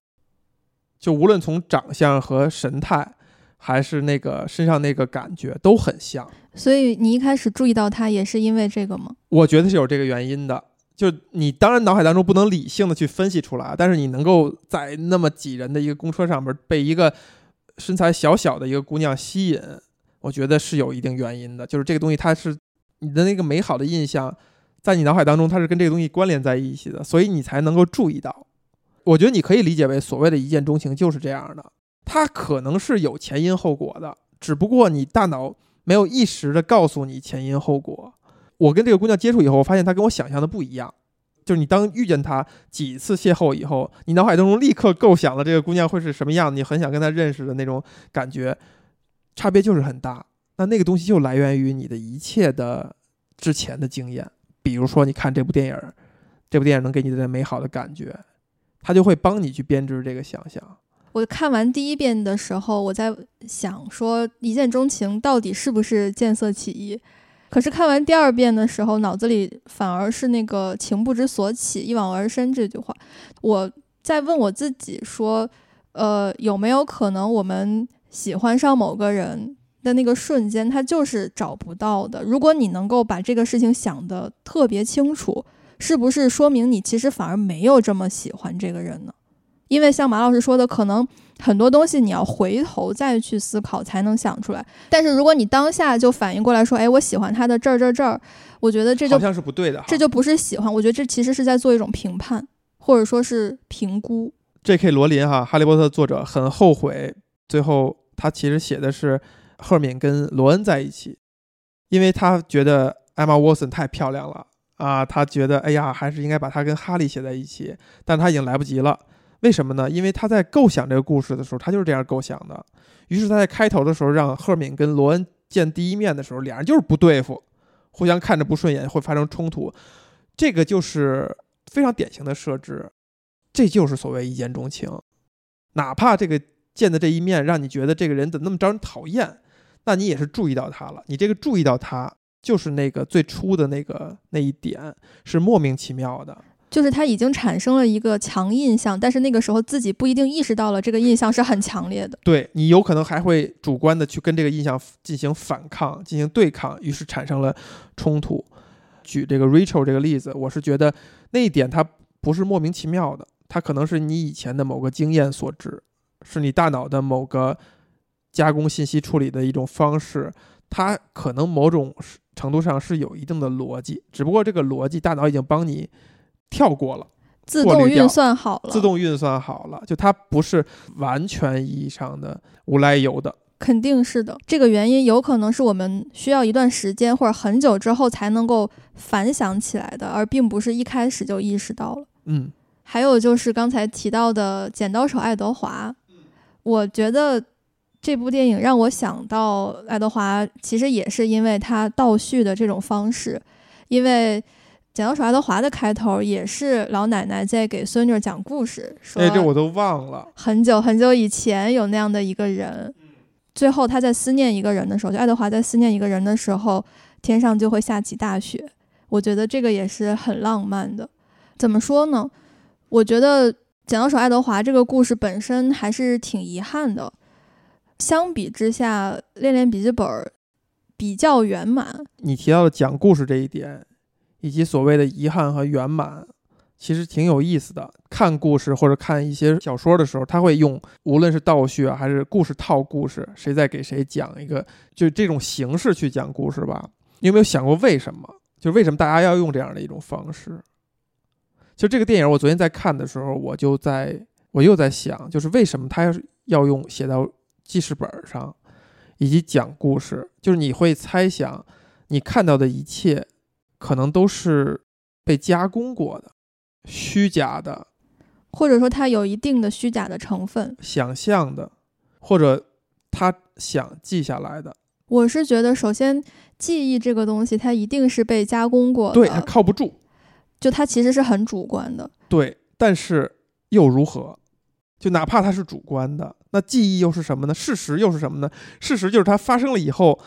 就无论从长相和神态，还是那个身上那个感觉都很像。所以你一开始注意到她也是因为这个吗？我觉得是有这个原因的。就你当然脑海当中不能理性的去分析出来，但是你能够在那么挤人的一个公车上边被一个身材小小的一个姑娘吸引，我觉得是有一定原因的。就是这个东西它是你的那个美好的印象，在你脑海当中它是跟这个东西关联在一起的，所以你才能够注意到。我觉得你可以理解为所谓的一见钟情就是这样的，它可能是有前因后果的，只不过你大脑没有一时的告诉你前因后果。我跟这个姑娘接触以后，我发现她跟我想象的不一样。就是你当遇见她几次邂逅以后，你脑海当中立刻构想了这个姑娘会是什么样，你很想跟她认识的那种感觉，差别就是很大。那那个东西就来源于你的一切的之前的经验，比如说你看这部电影，这部电影能给你的美好的感觉，它就会帮你去编织这个想象。我看完第一遍的时候，我在想说，一见钟情到底是不是见色起意？可是看完第二遍的时候，脑子里反而是那个“情不知所起，一往而深”这句话。我在问我自己说，呃，有没有可能我们喜欢上某个人的那个瞬间，他就是找不到的？如果你能够把这个事情想得特别清楚，是不是说明你其实反而没有这么喜欢这个人呢？因为像马老师说的，可能。很多东西你要回头再去思考才能想出来，但是如果你当下就反应过来说，哎，我喜欢他的这儿这儿这儿，我觉得这就好像是不对的，这就不是喜欢，我觉得这其实是在做一种评判或者说是评估。J.K. 罗琳哈，哈利波特作者很后悔，最后他其实写的是赫敏跟罗恩在一起，因为他觉得艾玛沃森太漂亮了啊，他觉得哎呀，还是应该把她跟哈利写在一起，但他已经来不及了。为什么呢？因为他在构想这个故事的时候，他就是这样构想的。于是他在开头的时候让赫敏跟罗恩见第一面的时候，俩人就是不对付，互相看着不顺眼，会发生冲突。这个就是非常典型的设置，这就是所谓一见钟情。哪怕这个见的这一面让你觉得这个人怎么那么招人讨厌，那你也是注意到他了。你这个注意到他，就是那个最初的那个那一点是莫名其妙的。就是他已经产生了一个强印象，但是那个时候自己不一定意识到了这个印象是很强烈的。对你有可能还会主观的去跟这个印象进行反抗、进行对抗，于是产生了冲突。举这个 Rachel 这个例子，我是觉得那一点它不是莫名其妙的，它可能是你以前的某个经验所致，是你大脑的某个加工信息处理的一种方式，它可能某种程度上是有一定的逻辑，只不过这个逻辑大脑已经帮你。跳过了，自动运算好了，自动运算好了，就它不是完全意义上的无来由的，肯定是的。这个原因有可能是我们需要一段时间或者很久之后才能够反想起来的，而并不是一开始就意识到了。嗯，还有就是刚才提到的《剪刀手爱德华》，我觉得这部电影让我想到爱德华，其实也是因为他倒叙的这种方式，因为。《剪刀手爱德华》的开头也是老奶奶在给孙女讲故事，说：“哎，这我都忘了。很久很久以前有那样的一个人，最后他在思念一个人的时候，就爱德华在思念一个人的时候，天上就会下起大雪。我觉得这个也是很浪漫的。怎么说呢？我觉得剪刀手爱德华这个故事本身还是挺遗憾的，相比之下，《恋恋笔记本》比较圆满。你提到的讲故事这一点，以及所谓的遗憾和圆满。其实挺有意思的。看故事或者看一些小说的时候，他会用无论是倒叙啊，还是故事套故事，谁在给谁讲一个，就这种形式去讲故事吧。你有没有想过为什么？就为什么大家要用这样的一种方式？就这个电影，我昨天在看的时候，我就在我又在想，就是为什么他要要用写到记事本上，以及讲故事？就是你会猜想，你看到的一切，可能都是被加工过的。虚假的，或者说它有一定的虚假的成分，想象的，或者他想记下来的。我是觉得，首先记忆这个东西，它一定是被加工过的，对，它靠不住，就它其实是很主观的。对，但是又如何？就哪怕它是主观的，那记忆又是什么呢？事实又是什么呢？事实就是它发生了以后，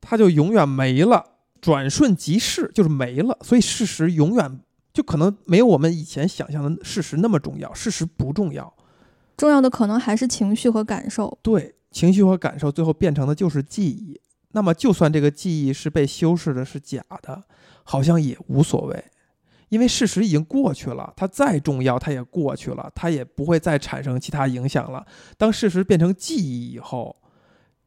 它就永远没了，转瞬即逝，就是没了。所以事实永远。就可能没有我们以前想象的事实那么重要，事实不重要，重要的可能还是情绪和感受。对，情绪和感受最后变成的就是记忆。那么，就算这个记忆是被修饰的，是假的，好像也无所谓，因为事实已经过去了。它再重要，它也过去了，它也不会再产生其他影响了。当事实变成记忆以后，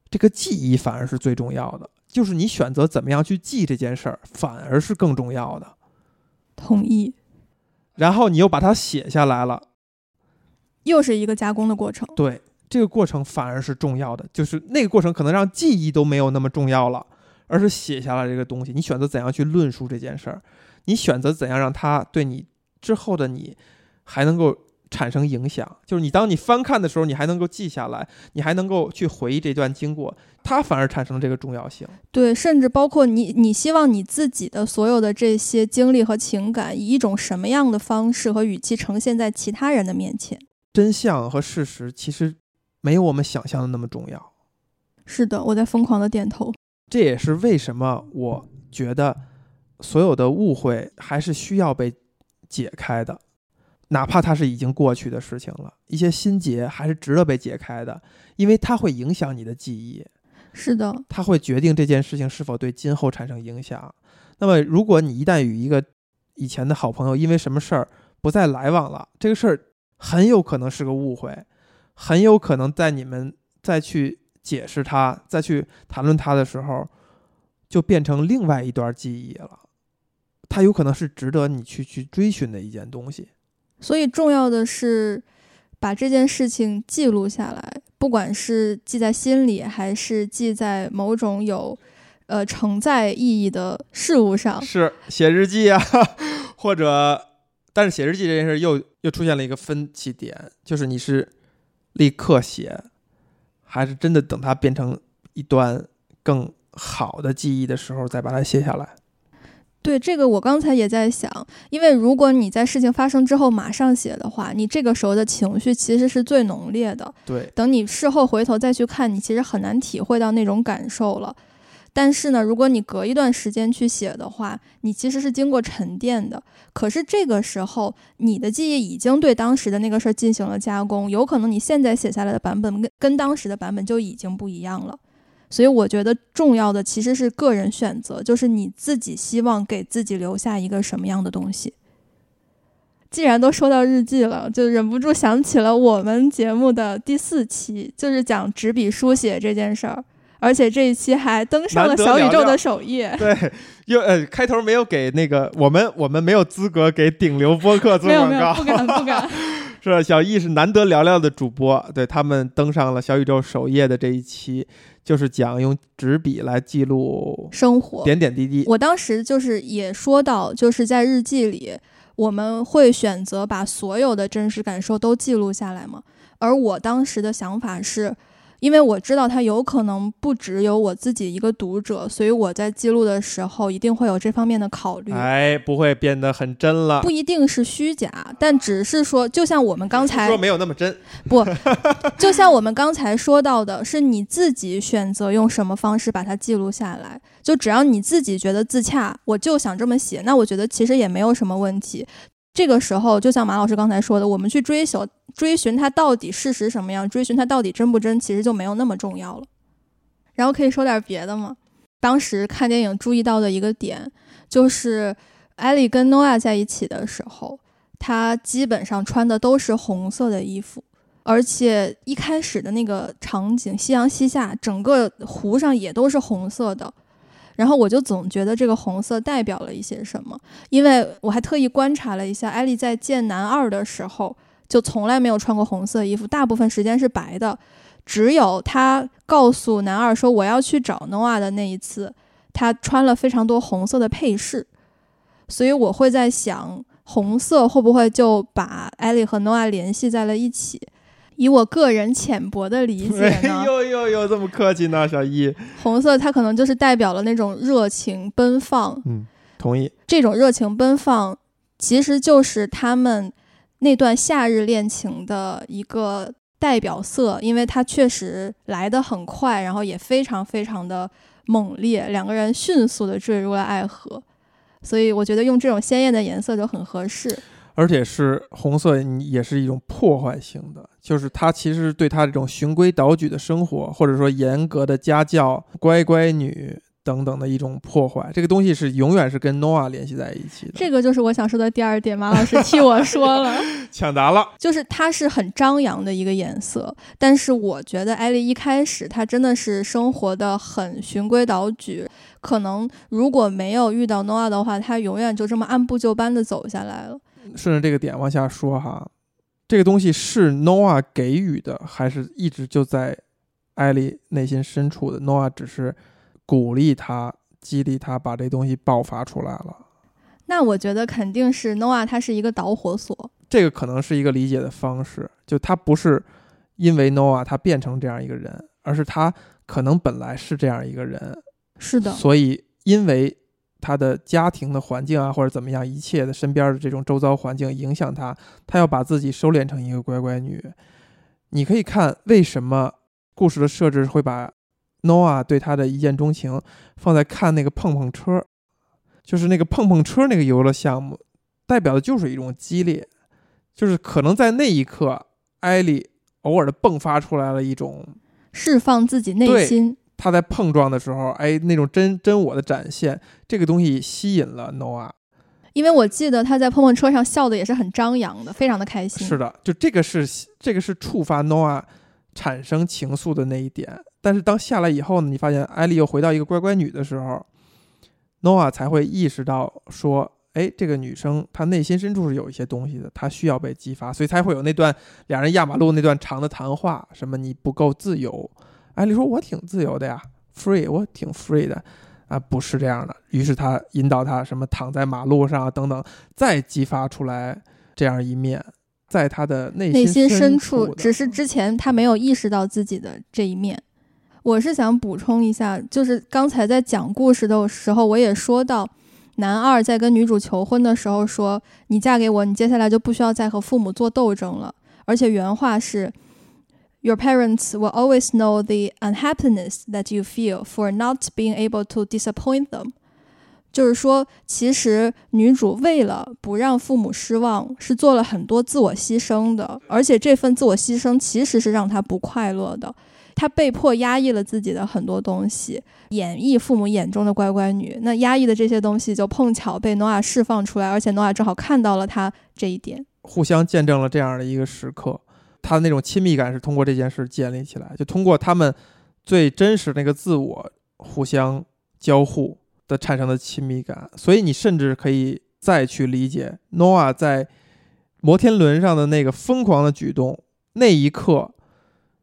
这个记忆反而是最重要的，就是你选择怎么样去记这件事儿，反而是更重要的。同意，然后你又把它写下来了，又是一个加工的过程。对，这个过程反而是重要的，就是那个过程可能让记忆都没有那么重要了，而是写下来这个东西。你选择怎样去论述这件事儿，你选择怎样让它对你之后的你还能够。产生影响，就是你当你翻看的时候，你还能够记下来，你还能够去回忆这段经过，它反而产生了这个重要性。对，甚至包括你，你希望你自己的所有的这些经历和情感，以一种什么样的方式和语气呈现在其他人的面前？真相和事实其实没有我们想象的那么重要。是的，我在疯狂的点头。这也是为什么我觉得所有的误会还是需要被解开的。哪怕它是已经过去的事情了，一些心结还是值得被解开的，因为它会影响你的记忆。是的，它会决定这件事情是否对今后产生影响。那么，如果你一旦与一个以前的好朋友因为什么事儿不再来往了，这个事儿很有可能是个误会，很有可能在你们再去解释它、再去谈论它的时候，就变成另外一段记忆了。它有可能是值得你去去追寻的一件东西。所以重要的是把这件事情记录下来，不管是记在心里，还是记在某种有呃承载意义的事物上。是写日记啊，或者，但是写日记这件事又又出现了一个分歧点，就是你是立刻写，还是真的等它变成一段更好的记忆的时候再把它写下来。对这个，我刚才也在想，因为如果你在事情发生之后马上写的话，你这个时候的情绪其实是最浓烈的。对，等你事后回头再去看，你其实很难体会到那种感受了。但是呢，如果你隔一段时间去写的话，你其实是经过沉淀的。可是这个时候，你的记忆已经对当时的那个事儿进行了加工，有可能你现在写下来的版本跟跟当时的版本就已经不一样了。所以我觉得重要的其实是个人选择，就是你自己希望给自己留下一个什么样的东西。既然都说到日记了，就忍不住想起了我们节目的第四期，就是讲纸笔书写这件事儿，而且这一期还登上了小宇宙的首页。对，又呃，开头没有给那个我们，我们没有资格给顶流播客做广告，不敢不敢。是小易是难得聊聊的主播，对他们登上了小宇宙首页的这一期。就是讲用纸笔来记录生活点点滴滴。我当时就是也说到，就是在日记里，我们会选择把所有的真实感受都记录下来嘛。而我当时的想法是。因为我知道它有可能不只有我自己一个读者，所以我在记录的时候一定会有这方面的考虑。哎，不会变得很真了。不一定是虚假，但只是说，就像我们刚才说没有那么真。不，就像我们刚才说到的，是你自己选择用什么方式把它记录下来。就只要你自己觉得自洽，我就想这么写，那我觉得其实也没有什么问题。这个时候，就像马老师刚才说的，我们去追求、追寻它到底事实什么样，追寻它到底真不真，其实就没有那么重要了。然后可以说点别的吗？当时看电影注意到的一个点，就是艾莉跟诺亚在一起的时候，她基本上穿的都是红色的衣服，而且一开始的那个场景，夕阳西下，整个湖上也都是红色的。然后我就总觉得这个红色代表了一些什么，因为我还特意观察了一下，艾丽在见男二的时候就从来没有穿过红色衣服，大部分时间是白的，只有她告诉男二说我要去找诺瓦的那一次，她穿了非常多红色的配饰，所以我会在想，红色会不会就把艾丽和诺瓦联系在了一起？以我个人浅薄的理解呢，呦呦呦，这么客气呢，小易。红色它可能就是代表了那种热情奔放。嗯，同意。这种热情奔放，其实就是他们那段夏日恋情的一个代表色，因为它确实来得很快，然后也非常非常的猛烈，两个人迅速的坠入了爱河，所以我觉得用这种鲜艳的颜色就很合适。而且是红色，也是一种破坏性的，就是他其实对他这种循规蹈矩的生活，或者说严格的家教、乖乖女等等的一种破坏。这个东西是永远是跟 Noah 联系在一起的。这个就是我想说的第二点，马老师替我说了，抢答了。就是它是很张扬的一个颜色，但是我觉得艾丽一开始她真的是生活的很循规蹈矩，可能如果没有遇到 Noah 的话，她永远就这么按部就班的走下来了。顺着这个点往下说哈，这个东西是 Noah 给予的，还是一直就在艾莉内心深处的？Noah 只是鼓励他、激励他把这东西爆发出来了。那我觉得肯定是 Noah，他是一个导火索。这个可能是一个理解的方式，就他不是因为 Noah 他变成这样一个人，而是他可能本来是这样一个人。是的。所以因为。他的家庭的环境啊，或者怎么样，一切的身边的这种周遭环境影响他，他要把自己收敛成一个乖乖女。你可以看为什么故事的设置会把 Noah 对他的一见钟情放在看那个碰碰车，就是那个碰碰车那个游乐项目，代表的就是一种激烈，就是可能在那一刻，艾莉偶尔的迸发出来了一种释放自己内心。他在碰撞的时候，哎，那种真真我的展现，这个东西吸引了 Noah，因为我记得他在碰碰车上笑的也是很张扬的，非常的开心。是的，就这个是这个是触发 Noah 产生情愫的那一点。但是当下来以后呢，你发现艾莉又回到一个乖乖女的时候，Noah 才会意识到说，哎，这个女生她内心深处是有一些东西的，她需要被激发，所以才会有那段两人压马路那段长的谈话，什么你不够自由。艾丽说：“我挺自由的呀，free，我挺 free 的，啊，不是这样的。”于是他引导他什么躺在马路上等等，再激发出来这样一面，在他的内心深处，只是之前他没有意识到自己的这一面。我是想补充一下，就是刚才在讲故事的时候，我也说到，男二在跟女主求婚的时候说：“你嫁给我，你接下来就不需要再和父母做斗争了。”而且原话是。Your parents will always know the unhappiness that you feel for not being able to disappoint them。就是说，其实女主为了不让父母失望，是做了很多自我牺牲的，而且这份自我牺牲其实是让她不快乐的。她被迫压抑了自己的很多东西，演绎父母眼中的乖乖女。那压抑的这些东西就碰巧被诺亚释放出来，而且诺亚正好看到了她这一点，互相见证了这样的一个时刻。他的那种亲密感是通过这件事建立起来，就通过他们最真实那个自我互相交互的产生的亲密感。所以你甚至可以再去理解 Noah 在摩天轮上的那个疯狂的举动，那一刻，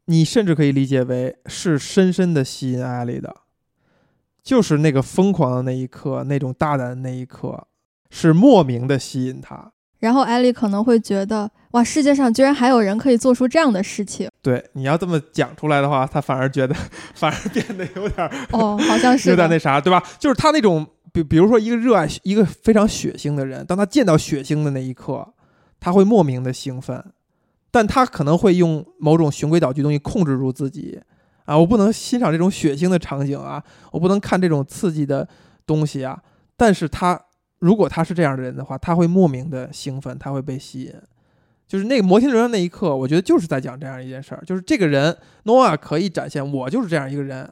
你甚至可以理解为是深深的吸引艾丽的，就是那个疯狂的那一刻，那种大胆的那一刻，是莫名的吸引他。然后艾丽可能会觉得，哇，世界上居然还有人可以做出这样的事情。对，你要这么讲出来的话，他反而觉得，反而变得有点哦，好像是 有点那啥，对吧？就是他那种，比比如说一个热爱一个非常血腥的人，当他见到血腥的那一刻，他会莫名的兴奋，但他可能会用某种循规蹈矩东西控制住自己啊，我不能欣赏这种血腥的场景啊，我不能看这种刺激的东西啊，但是他。如果他是这样的人的话，他会莫名的兴奋，他会被吸引。就是那个摩天轮上那一刻，我觉得就是在讲这样一件事儿，就是这个人诺瓦可以展现我就是这样一个人，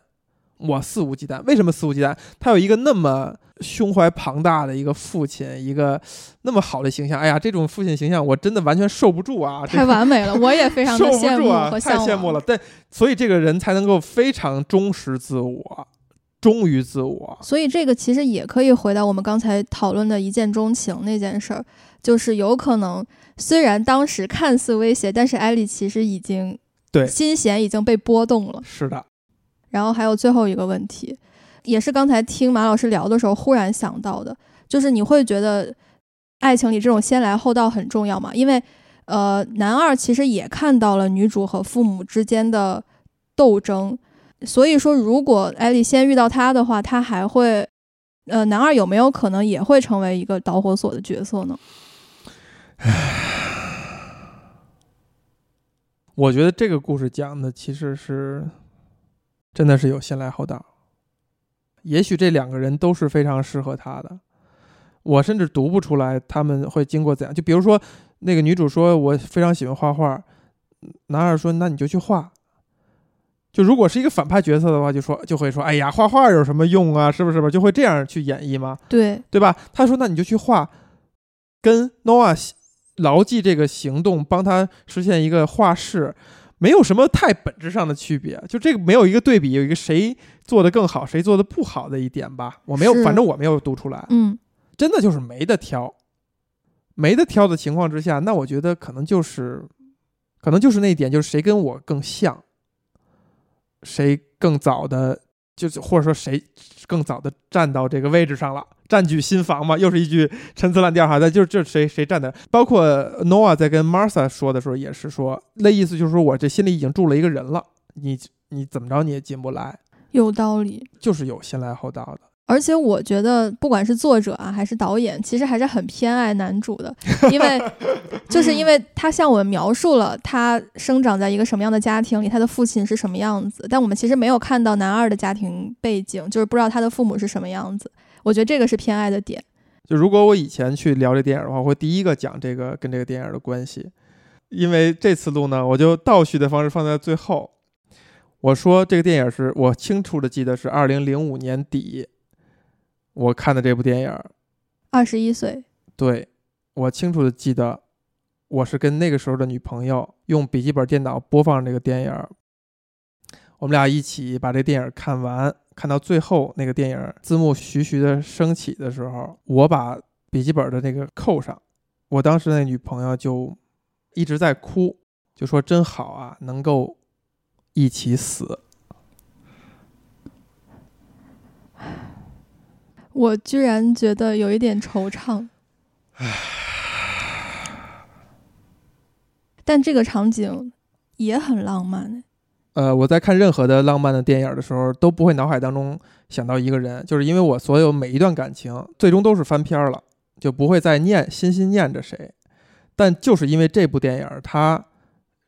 我肆无忌惮。为什么肆无忌惮？他有一个那么胸怀庞大的一个父亲，一个那么好的形象。哎呀，这种父亲形象我真的完全受不住啊！太完美了，我也非常的羡慕啊，太羡慕了。对，所以这个人才能够非常忠实自我，忠于自我。所以这个其实也可以回到我们刚才讨论的一见钟情那件事儿，就是有可能。虽然当时看似威胁，但是艾丽其实已经对心弦已经被波动了。是的。然后还有最后一个问题，也是刚才听马老师聊的时候忽然想到的，就是你会觉得爱情里这种先来后到很重要吗？因为呃，男二其实也看到了女主和父母之间的斗争，所以说如果艾丽先遇到他的话，他还会呃，男二有没有可能也会成为一个导火索的角色呢？唉，我觉得这个故事讲的其实是，真的是有先来后到。也许这两个人都是非常适合他的，我甚至读不出来他们会经过怎样。就比如说，那个女主说我非常喜欢画画，男二说那你就去画。就如果是一个反派角色的话，就说就会说哎呀，画画有什么用啊？是不是？吧就会这样去演绎吗？对，对吧？他说那你就去画，跟 Noah。牢记这个行动，帮他实现一个画室，没有什么太本质上的区别。就这个没有一个对比，有一个谁做的更好，谁做的不好的一点吧。我没有，反正我没有读出来。嗯，真的就是没得挑，没得挑的情况之下，那我觉得可能就是，可能就是那一点，就是谁跟我更像，谁更早的，就是或者说谁更早的站到这个位置上了。占据新房嘛，又是一句陈词滥调哈。但就是这谁谁站的？包括 Noah 在跟 Martha 说的时候，也是说那意思，就是说我这心里已经住了一个人了，你你怎么着你也进不来。有道理，就是有先来后到的。而且我觉得，不管是作者啊，还是导演，其实还是很偏爱男主的，因为 就是因为他向我们描述了他生长在一个什么样的家庭里，他的父亲是什么样子，但我们其实没有看到男二的家庭背景，就是不知道他的父母是什么样子。我觉得这个是偏爱的点。就如果我以前去聊这电影的话，我会第一个讲这个跟这个电影的关系，因为这次录呢，我就倒叙的方式放在最后。我说这个电影是我清楚的记得是二零零五年底我看的这部电影。二十一岁。对，我清楚的记得，我是跟那个时候的女朋友用笔记本电脑播放这个电影，我们俩一起把这电影看完。看到最后那个电影字幕徐徐的升起的时候，我把笔记本的那个扣上，我当时那女朋友就一直在哭，就说真好啊，能够一起死。我居然觉得有一点惆怅，但这个场景也很浪漫呃，我在看任何的浪漫的电影的时候，都不会脑海当中想到一个人，就是因为我所有每一段感情最终都是翻篇了，就不会再念心心念着谁。但就是因为这部电影，它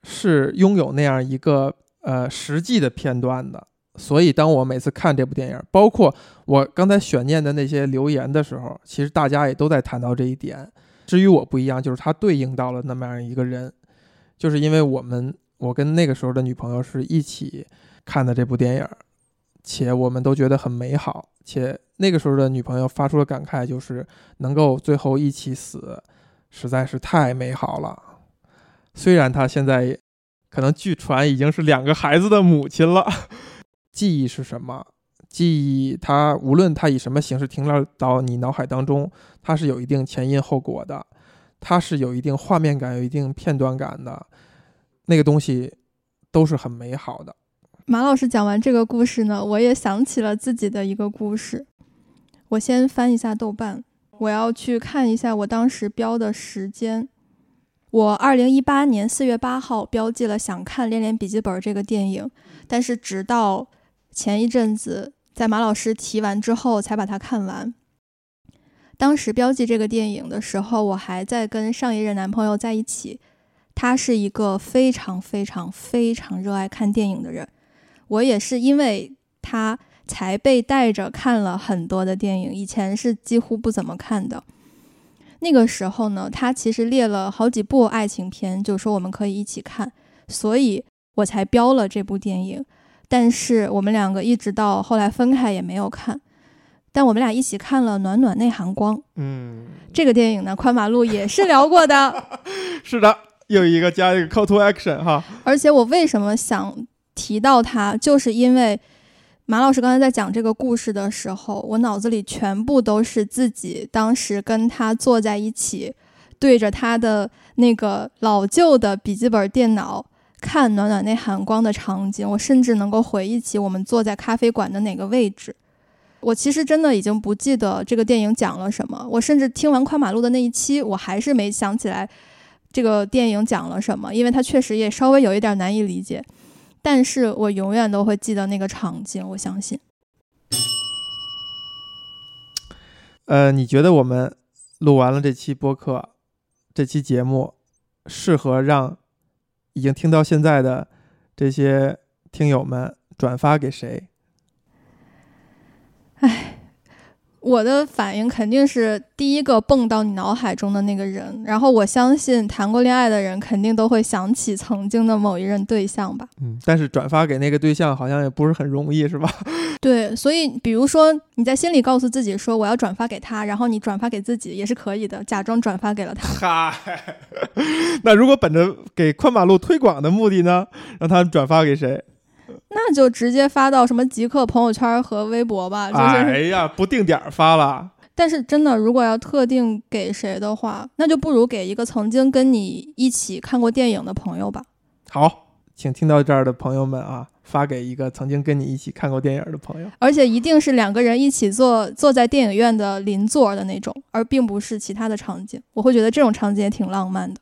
是拥有那样一个呃实际的片段的，所以当我每次看这部电影，包括我刚才选念的那些留言的时候，其实大家也都在谈到这一点。至于我不一样，就是它对应到了那么样一个人，就是因为我们。我跟那个时候的女朋友是一起看的这部电影，且我们都觉得很美好。且那个时候的女朋友发出了感慨，就是能够最后一起死，实在是太美好了。虽然她现在可能据传已经是两个孩子的母亲了。记忆是什么？记忆它无论它以什么形式停留到你脑海当中，它是有一定前因后果的，它是有一定画面感、有一定片段感的。那个东西都是很美好的。马老师讲完这个故事呢，我也想起了自己的一个故事。我先翻一下豆瓣，我要去看一下我当时标的时间。我二零一八年四月八号标记了想看《恋恋笔记本》这个电影，但是直到前一阵子在马老师提完之后才把它看完。当时标记这个电影的时候，我还在跟上一任男朋友在一起。他是一个非常非常非常热爱看电影的人，我也是因为他才被带着看了很多的电影，以前是几乎不怎么看的。那个时候呢，他其实列了好几部爱情片，就说我们可以一起看，所以我才标了这部电影。但是我们两个一直到后来分开也没有看。但我们俩一起看了《暖暖内含光》。嗯，这个电影呢，宽马路也是聊过的。是的，又一个加一个 call to action 哈。而且我为什么想提到它，就是因为马老师刚才在讲这个故事的时候，我脑子里全部都是自己当时跟他坐在一起，对着他的那个老旧的笔记本电脑看《暖暖那寒光》的场景。我甚至能够回忆起我们坐在咖啡馆的哪个位置。我其实真的已经不记得这个电影讲了什么，我甚至听完《宽马路》的那一期，我还是没想起来这个电影讲了什么，因为它确实也稍微有一点难以理解。但是我永远都会记得那个场景，我相信。呃，你觉得我们录完了这期播客，这期节目适合让已经听到现在的这些听友们转发给谁？唉，我的反应肯定是第一个蹦到你脑海中的那个人，然后我相信谈过恋爱的人肯定都会想起曾经的某一任对象吧。嗯，但是转发给那个对象好像也不是很容易，是吧？对，所以比如说你在心里告诉自己说我要转发给他，然后你转发给自己也是可以的，假装转发给了他。嗨，那如果本着给宽马路推广的目的呢，让他转发给谁？那就直接发到什么极客朋友圈和微博吧。就是 哎呀，不定点发了。但是真的，如果要特定给谁的话，那就不如给一个曾经跟你一起看过电影的朋友吧。好，请听到这儿的朋友们啊，发给一个曾经跟你一起看过电影的朋友，而且一定是两个人一起坐坐在电影院的邻座的那种，而并不是其他的场景。我会觉得这种场景也挺浪漫的。